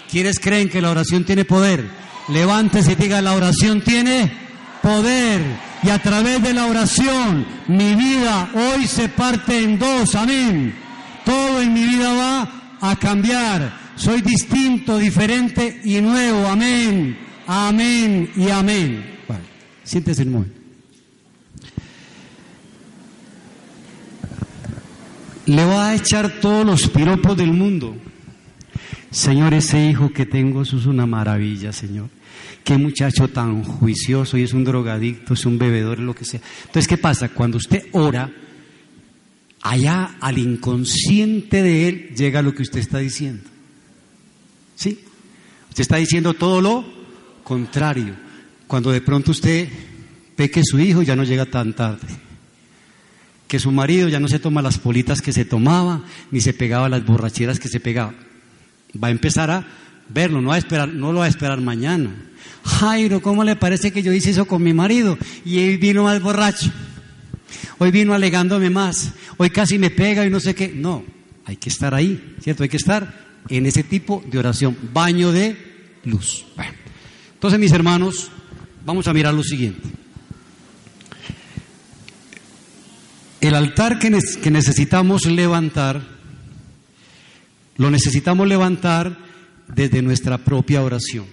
¿Quiénes creen que la oración tiene poder? Levántese y diga, la oración tiene poder. Y a través de la oración, mi vida hoy se parte en dos. Amén. Todo en mi vida va a cambiar. Soy distinto, diferente y nuevo. Amén. Amén y amén. Bueno, siéntese un momento. Le va a echar todos los piropos del mundo. Señor, ese hijo que tengo, eso es una maravilla, Señor. Qué muchacho tan juicioso y es un drogadicto, es un bebedor, lo que sea. Entonces, ¿qué pasa? Cuando usted ora, allá al inconsciente de él llega lo que usted está diciendo. ¿Sí? Usted está diciendo todo lo contrario. Cuando de pronto usted ve que su hijo ya no llega tan tarde, que su marido ya no se toma las politas que se tomaba, ni se pegaba las borracheras que se pegaba. Va a empezar a verlo, no, va a esperar, no lo va a esperar mañana. Jairo, ¿cómo le parece que yo hice eso con mi marido? Y hoy vino más borracho. Hoy vino alegándome más. Hoy casi me pega y no sé qué. No, hay que estar ahí, ¿cierto? Hay que estar en ese tipo de oración, baño de luz. entonces mis hermanos, vamos a mirar lo siguiente. El altar que, necesitamos levantar, lo necesitamos levantar desde nuestra propia oración.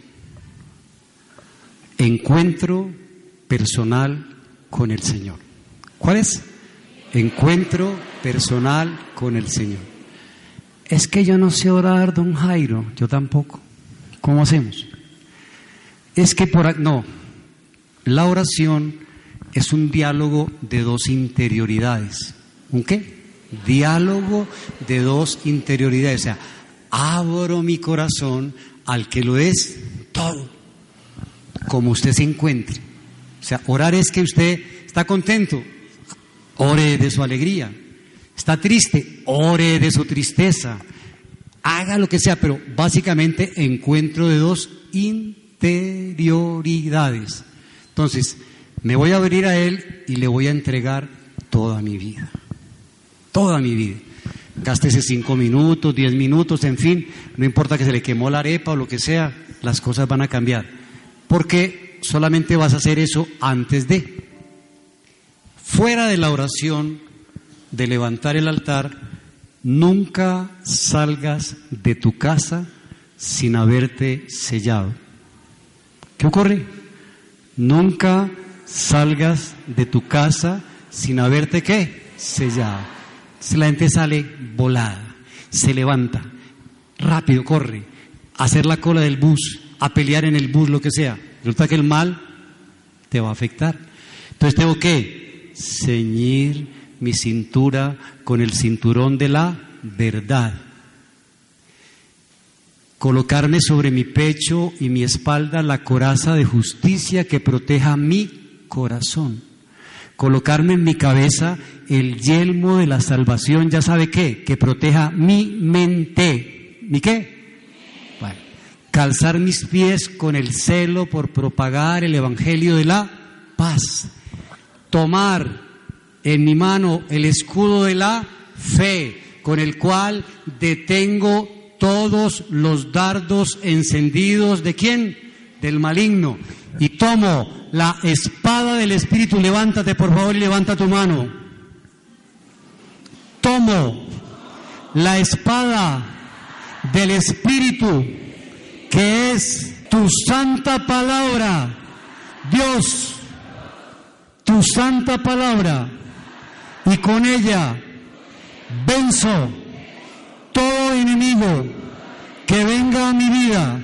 Encuentro personal con el Señor. ¿Cuál es? Encuentro personal con el Señor. Es que yo no sé orar, don Jairo, yo tampoco. ¿Cómo hacemos? Es que por... No, la oración es un diálogo de dos interioridades. ¿Un qué? Diálogo de dos interioridades. O sea, abro mi corazón al que lo es todo, como usted se encuentre. O sea, orar es que usted está contento, ore de su alegría. Está triste, ore de su tristeza. Haga lo que sea, pero básicamente encuentro de dos interioridades. Entonces, me voy a abrir a Él y le voy a entregar toda mi vida. Toda mi vida. Gástese cinco minutos, diez minutos, en fin, no importa que se le quemó la arepa o lo que sea, las cosas van a cambiar. Porque solamente vas a hacer eso antes de. fuera de la oración, de levantar el altar, nunca salgas de tu casa sin haberte sellado. ¿Qué ocurre? Nunca salgas de tu casa sin haberte qué? Sellado. La gente sale volada, se levanta, rápido, corre, a hacer la cola del bus, a pelear en el bus, lo que sea. Resulta que el mal te va a afectar. Entonces tengo que ceñir mi cintura con el cinturón de la verdad. Colocarme sobre mi pecho y mi espalda la coraza de justicia que proteja mi corazón. Colocarme en mi cabeza el yelmo de la salvación, ya sabe qué, que proteja mi mente. ¿Mi qué? calzar mis pies con el celo por propagar el Evangelio de la paz. Tomar en mi mano el escudo de la fe, con el cual detengo todos los dardos encendidos de quién? Del maligno. Y tomo la espada del Espíritu. Levántate, por favor, y levanta tu mano. Tomo la espada del Espíritu, que es tu santa palabra. Dios, tu santa palabra. Y con ella venzo todo enemigo que venga a mi vida.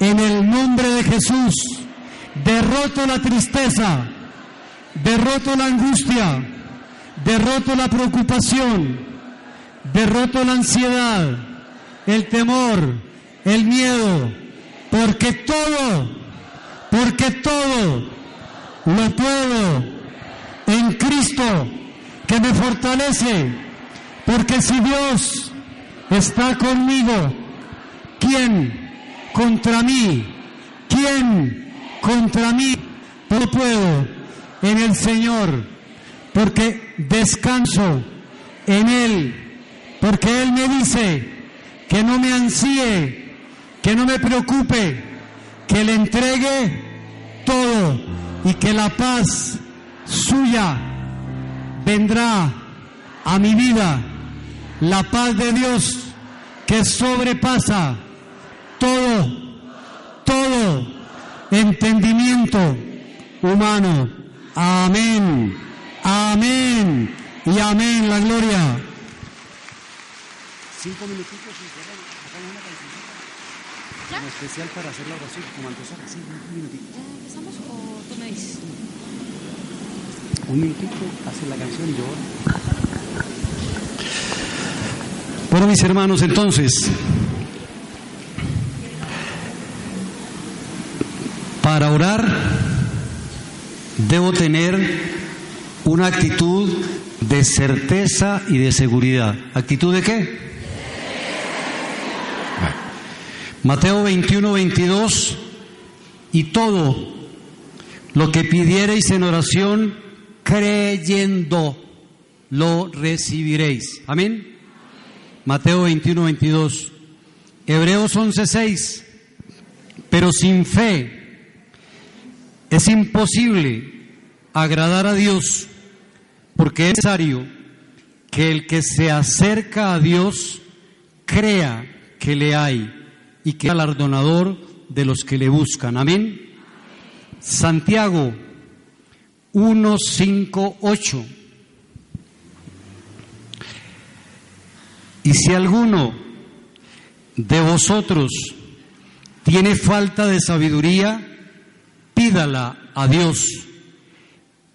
En el nombre de Jesús, derroto la tristeza, derroto la angustia, derroto la preocupación, derroto la ansiedad, el temor, el miedo, porque todo, porque todo lo puedo en Cristo que me fortalece, porque si Dios está conmigo, ¿quién contra mí? ¿Quién contra mí? No puedo en el Señor, porque descanso en Él, porque Él me dice que no me ansíe, que no me preocupe, que le entregue todo y que la paz suya vendrá a mi vida la paz de Dios que sobrepasa todo, todo entendimiento humano. Amén, amén y amén, la gloria. Cinco minutitos y una canción en especial para hacer la oración, como antes, sí, un minutito. ¿Ya empezamos o tú me dices? Un minutito, hace la canción y yo bueno, mis hermanos, entonces, para orar debo tener una actitud de certeza y de seguridad. ¿Actitud de qué? Mateo 21, 22, y todo lo que pidiereis en oración, creyendo, lo recibiréis. Amén. Mateo 21, 22. Hebreos 11, 6. Pero sin fe es imposible agradar a Dios porque es necesario que el que se acerca a Dios crea que le hay y que es galardonador de los que le buscan. Amén. Santiago 1, 5, 8. Y si alguno de vosotros tiene falta de sabiduría, pídala a Dios,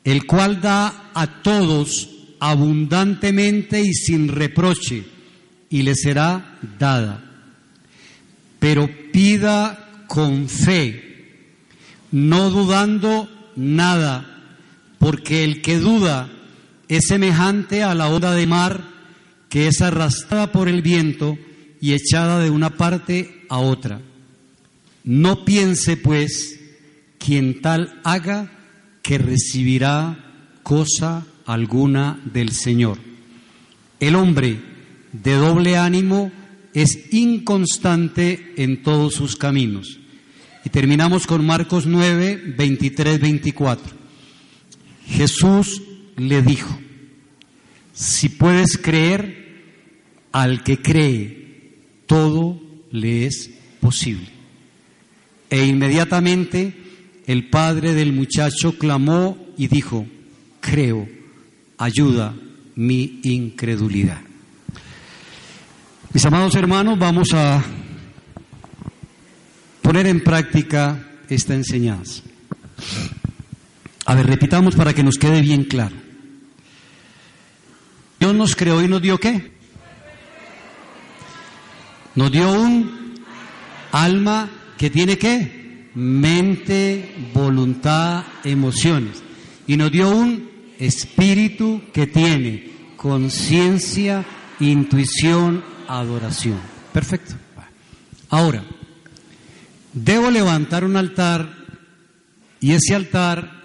el cual da a todos abundantemente y sin reproche, y le será dada. Pero pida con fe, no dudando nada, porque el que duda es semejante a la onda de mar, que es arrastrada por el viento y echada de una parte a otra. No piense, pues, quien tal haga, que recibirá cosa alguna del Señor. El hombre de doble ánimo es inconstante en todos sus caminos. Y terminamos con Marcos 9, 23, 24. Jesús le dijo, si puedes creer, al que cree, todo le es posible. E inmediatamente el padre del muchacho clamó y dijo, creo, ayuda mi incredulidad. Mis amados hermanos, vamos a poner en práctica esta enseñanza. A ver, repitamos para que nos quede bien claro. Dios nos creó y nos dio qué? Nos dio un alma que tiene qué? Mente, voluntad, emociones. Y nos dio un espíritu que tiene conciencia, intuición, adoración. Perfecto. Ahora, debo levantar un altar y ese altar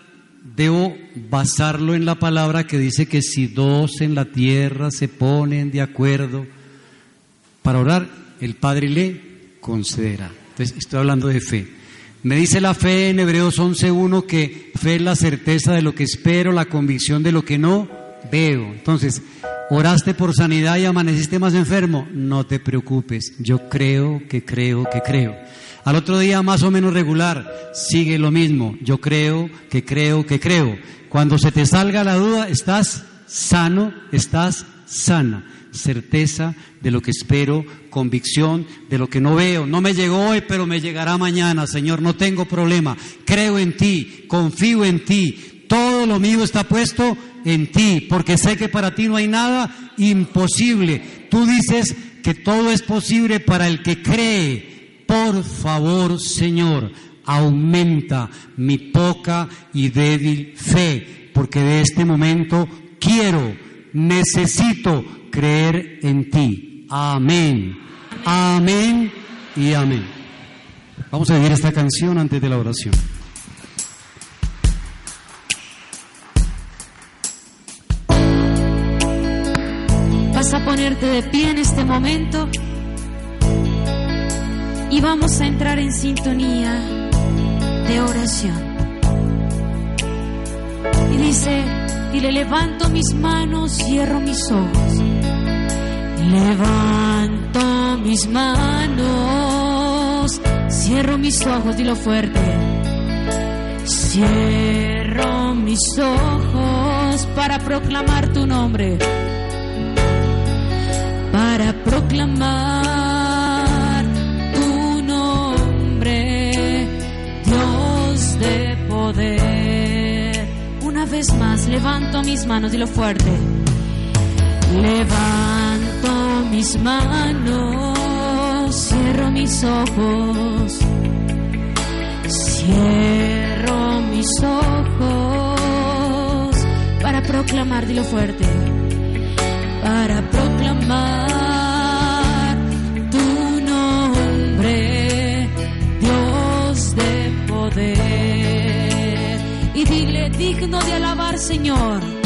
debo basarlo en la palabra que dice que si dos en la tierra se ponen de acuerdo para orar, el Padre le concederá. Entonces, estoy hablando de fe. Me dice la fe en Hebreos 11.1 que fe es la certeza de lo que espero, la convicción de lo que no veo. Entonces, oraste por sanidad y amaneciste más enfermo. No te preocupes, yo creo que creo que creo. Al otro día más o menos regular, sigue lo mismo. Yo creo que creo que creo. Cuando se te salga la duda, estás sano, estás sana. Certeza de lo que espero, convicción de lo que no veo. No me llegó hoy, pero me llegará mañana, Señor. No tengo problema. Creo en ti, confío en ti. Todo lo mío está puesto en ti, porque sé que para ti no hay nada imposible. Tú dices que todo es posible para el que cree. Por favor, Señor, aumenta mi poca y débil fe, porque de este momento quiero, necesito creer en ti. Amén. Amén y amén. Vamos a vivir esta canción antes de la oración. Vas a ponerte de pie en este momento y vamos a entrar en sintonía de oración. Y dice, y le levanto mis manos, cierro mis ojos. Levanto mis manos, cierro mis ojos, dilo fuerte. Cierro mis ojos para proclamar tu nombre. Para proclamar tu nombre, Dios de poder. Una vez más, levanto mis manos, dilo fuerte. Levanto mis manos, cierro mis ojos, cierro mis ojos para proclamar, dilo fuerte, para proclamar tu nombre, Dios de poder. Y dile, digno de alabar, Señor.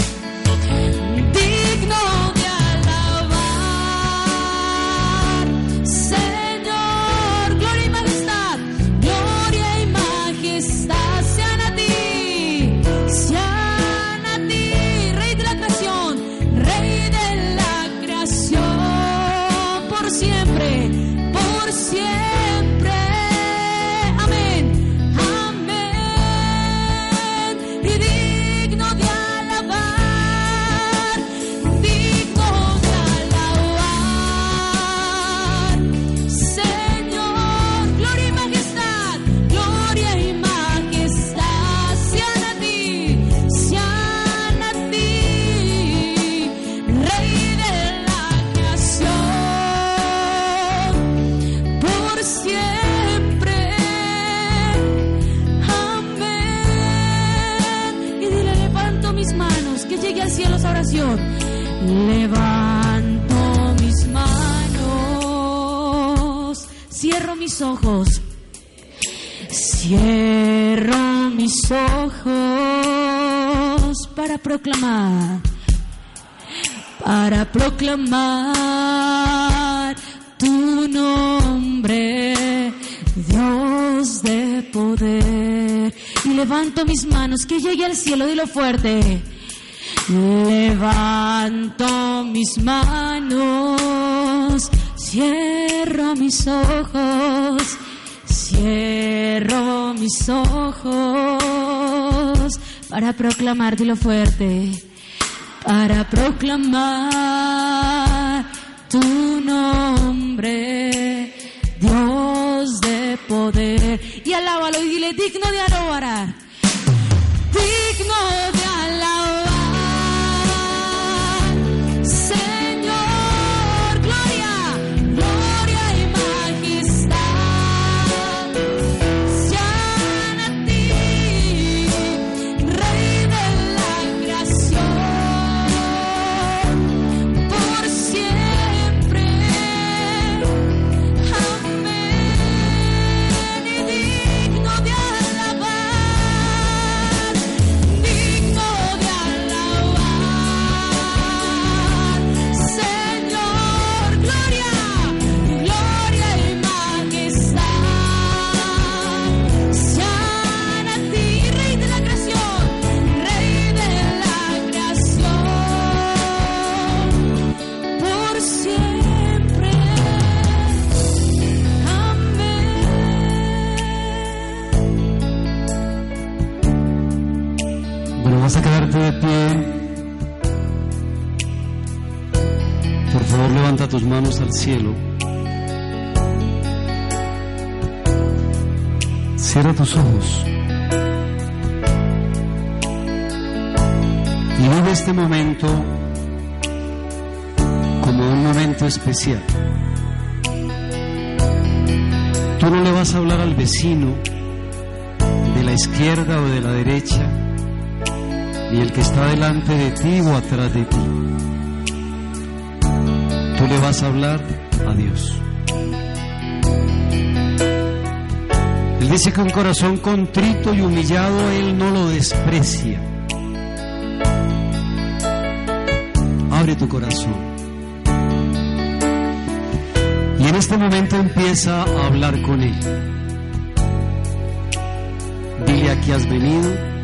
Ojos. Cierro mis ojos para proclamar, para proclamar tu nombre, Dios de poder. Y levanto mis manos, que llegue al cielo, dilo fuerte. Levanto mis manos, cierro mis ojos, cierro mis ojos para proclamar, dilo fuerte, para proclamar tu nombre, Dios de poder. Y alábalo y dile, digno de alabar, digno de de pie. Por favor, levanta tus manos al cielo. Cierra tus ojos. Y vive este momento como un momento especial. Tú no le vas a hablar al vecino de la izquierda o de la derecha ni el que está delante de ti o atrás de ti. Tú le vas a hablar a Dios. Él dice que un corazón contrito y humillado Él no lo desprecia. Abre tu corazón. Y en este momento empieza a hablar con Él. Dile a qué has venido.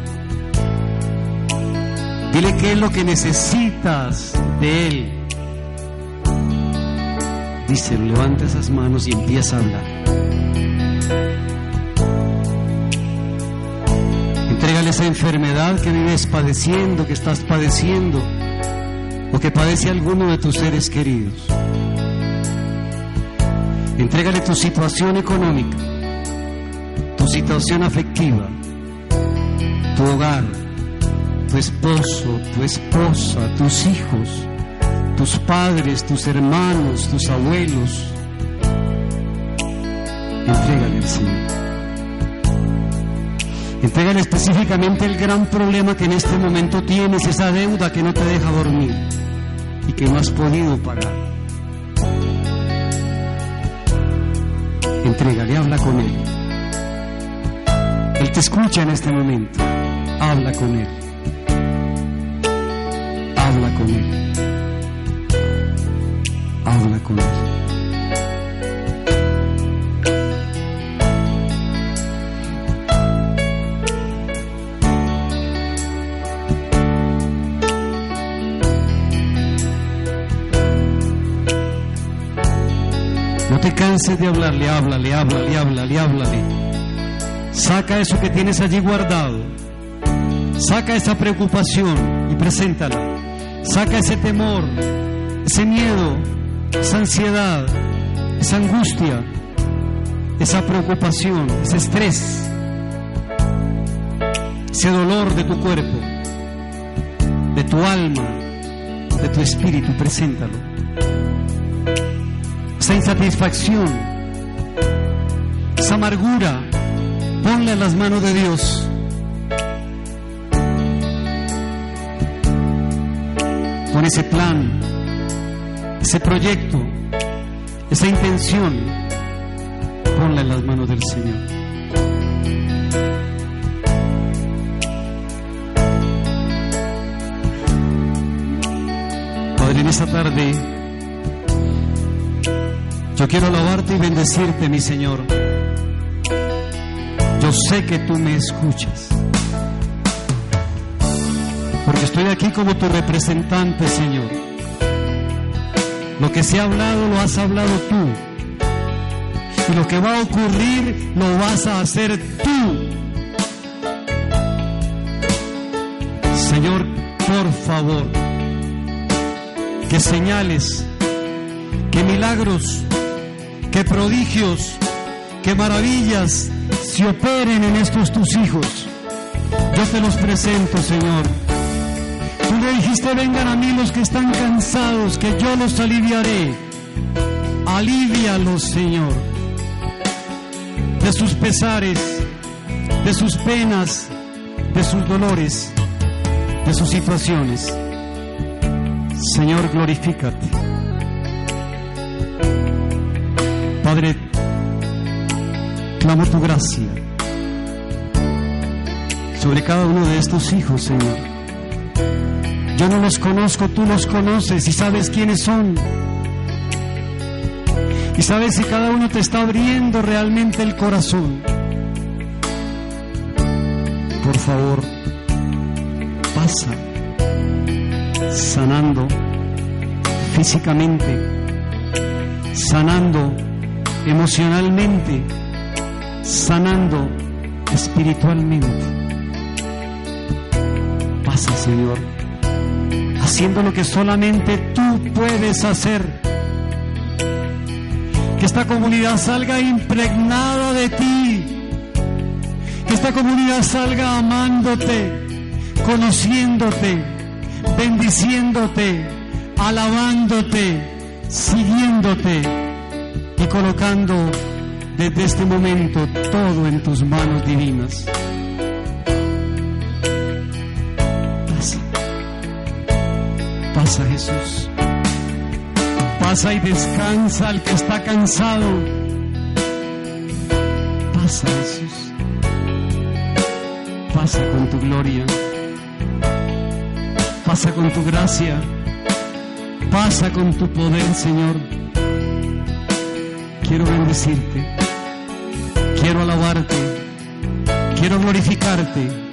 Dile qué es lo que necesitas de Él. Dice, levanta esas manos y empieza a hablar. Entrégale esa enfermedad que vives padeciendo, que estás padeciendo, o que padece alguno de tus seres queridos. Entrégale tu situación económica, tu situación afectiva, tu hogar, tu esposo, tu esposa, tus hijos, tus padres, tus hermanos, tus abuelos. Entrégale al Señor. Entrégale específicamente el gran problema que en este momento tienes, esa deuda que no te deja dormir y que no has podido pagar. Entrégale, habla con Él. Él te escucha en este momento. Habla con Él. No te canses de hablarle, háblale, háblale, háblale, háblale. Saca eso que tienes allí guardado. Saca esa preocupación y preséntala. Saca ese temor, ese miedo, esa ansiedad, esa angustia, esa preocupación, ese estrés, ese dolor de tu cuerpo, de tu alma, de tu espíritu. Preséntalo esa insatisfacción, esa amargura, ponla en las manos de Dios. Con ese plan, ese proyecto, esa intención, ponla en las manos del Señor. Padre, en esta tarde yo quiero alabarte y bendecirte, mi Señor. Yo sé que tú me escuchas. Porque estoy aquí como tu representante, Señor. Lo que se ha hablado, lo has hablado tú. Y lo que va a ocurrir, lo vas a hacer tú. Señor, por favor, que señales, que milagros, que prodigios, que maravillas se operen en estos tus hijos. Yo te los presento, Señor. Tú le dijiste, vengan a mí los que están cansados, que yo los aliviaré. Alivialos, Señor, de sus pesares, de sus penas, de sus dolores, de sus situaciones. Señor, glorifícate. Padre, clamo tu gracia sobre cada uno de estos hijos, Señor. Yo no los conozco, tú los conoces y sabes quiénes son. Y sabes si cada uno te está abriendo realmente el corazón. Por favor, pasa sanando físicamente, sanando emocionalmente, sanando espiritualmente. Pasa, Señor, haciendo lo que solamente tú puedes hacer. Que esta comunidad salga impregnada de ti. Que esta comunidad salga amándote, conociéndote, bendiciéndote, alabándote, siguiéndote y colocando desde este momento todo en tus manos divinas. Pasa Jesús. Pasa y descansa al que está cansado. Pasa Jesús. Pasa con tu gloria. Pasa con tu gracia. Pasa con tu poder, Señor. Quiero bendecirte. Quiero alabarte. Quiero glorificarte.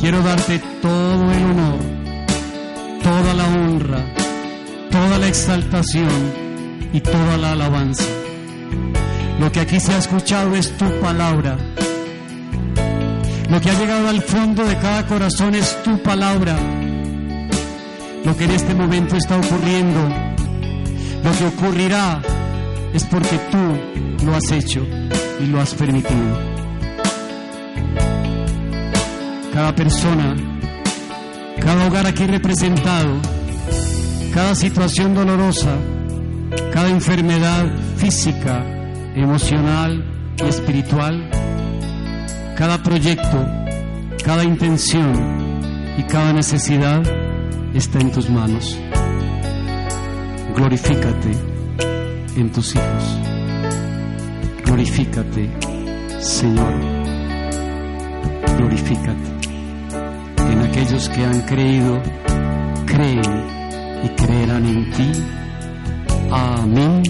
Quiero darte todo el honor, toda la honra, toda la exaltación y toda la alabanza. Lo que aquí se ha escuchado es tu palabra. Lo que ha llegado al fondo de cada corazón es tu palabra. Lo que en este momento está ocurriendo, lo que ocurrirá, es porque tú lo has hecho y lo has permitido. Cada persona, cada hogar aquí representado, cada situación dolorosa, cada enfermedad física, emocional y espiritual, cada proyecto, cada intención y cada necesidad está en tus manos. Glorifícate en tus hijos. Glorifícate, Señor. Glorifícate aquellos que han creído, creen y creerán en ti. Amén,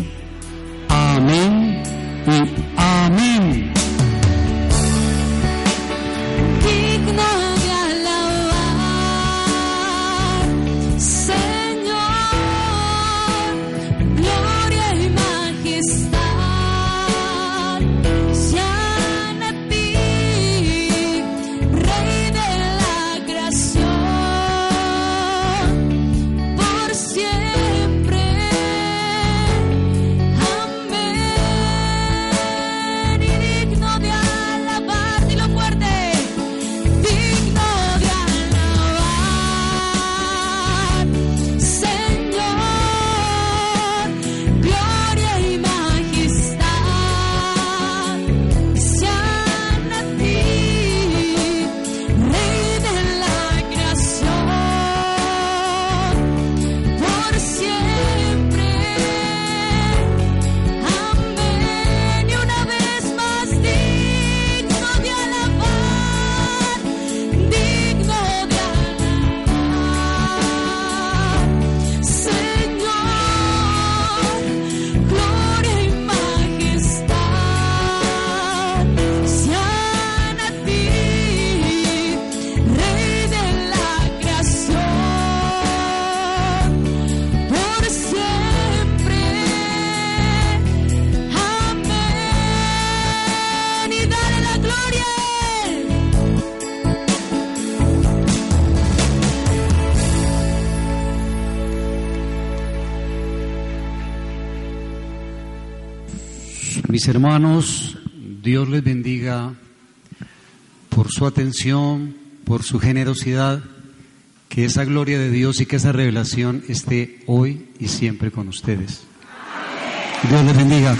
hermanos, Dios les bendiga por su atención, por su generosidad, que esa gloria de Dios y que esa revelación esté hoy y siempre con ustedes. Dios les bendiga.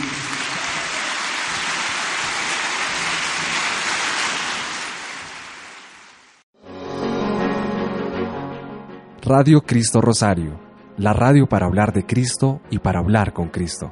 Radio Cristo Rosario, la radio para hablar de Cristo y para hablar con Cristo.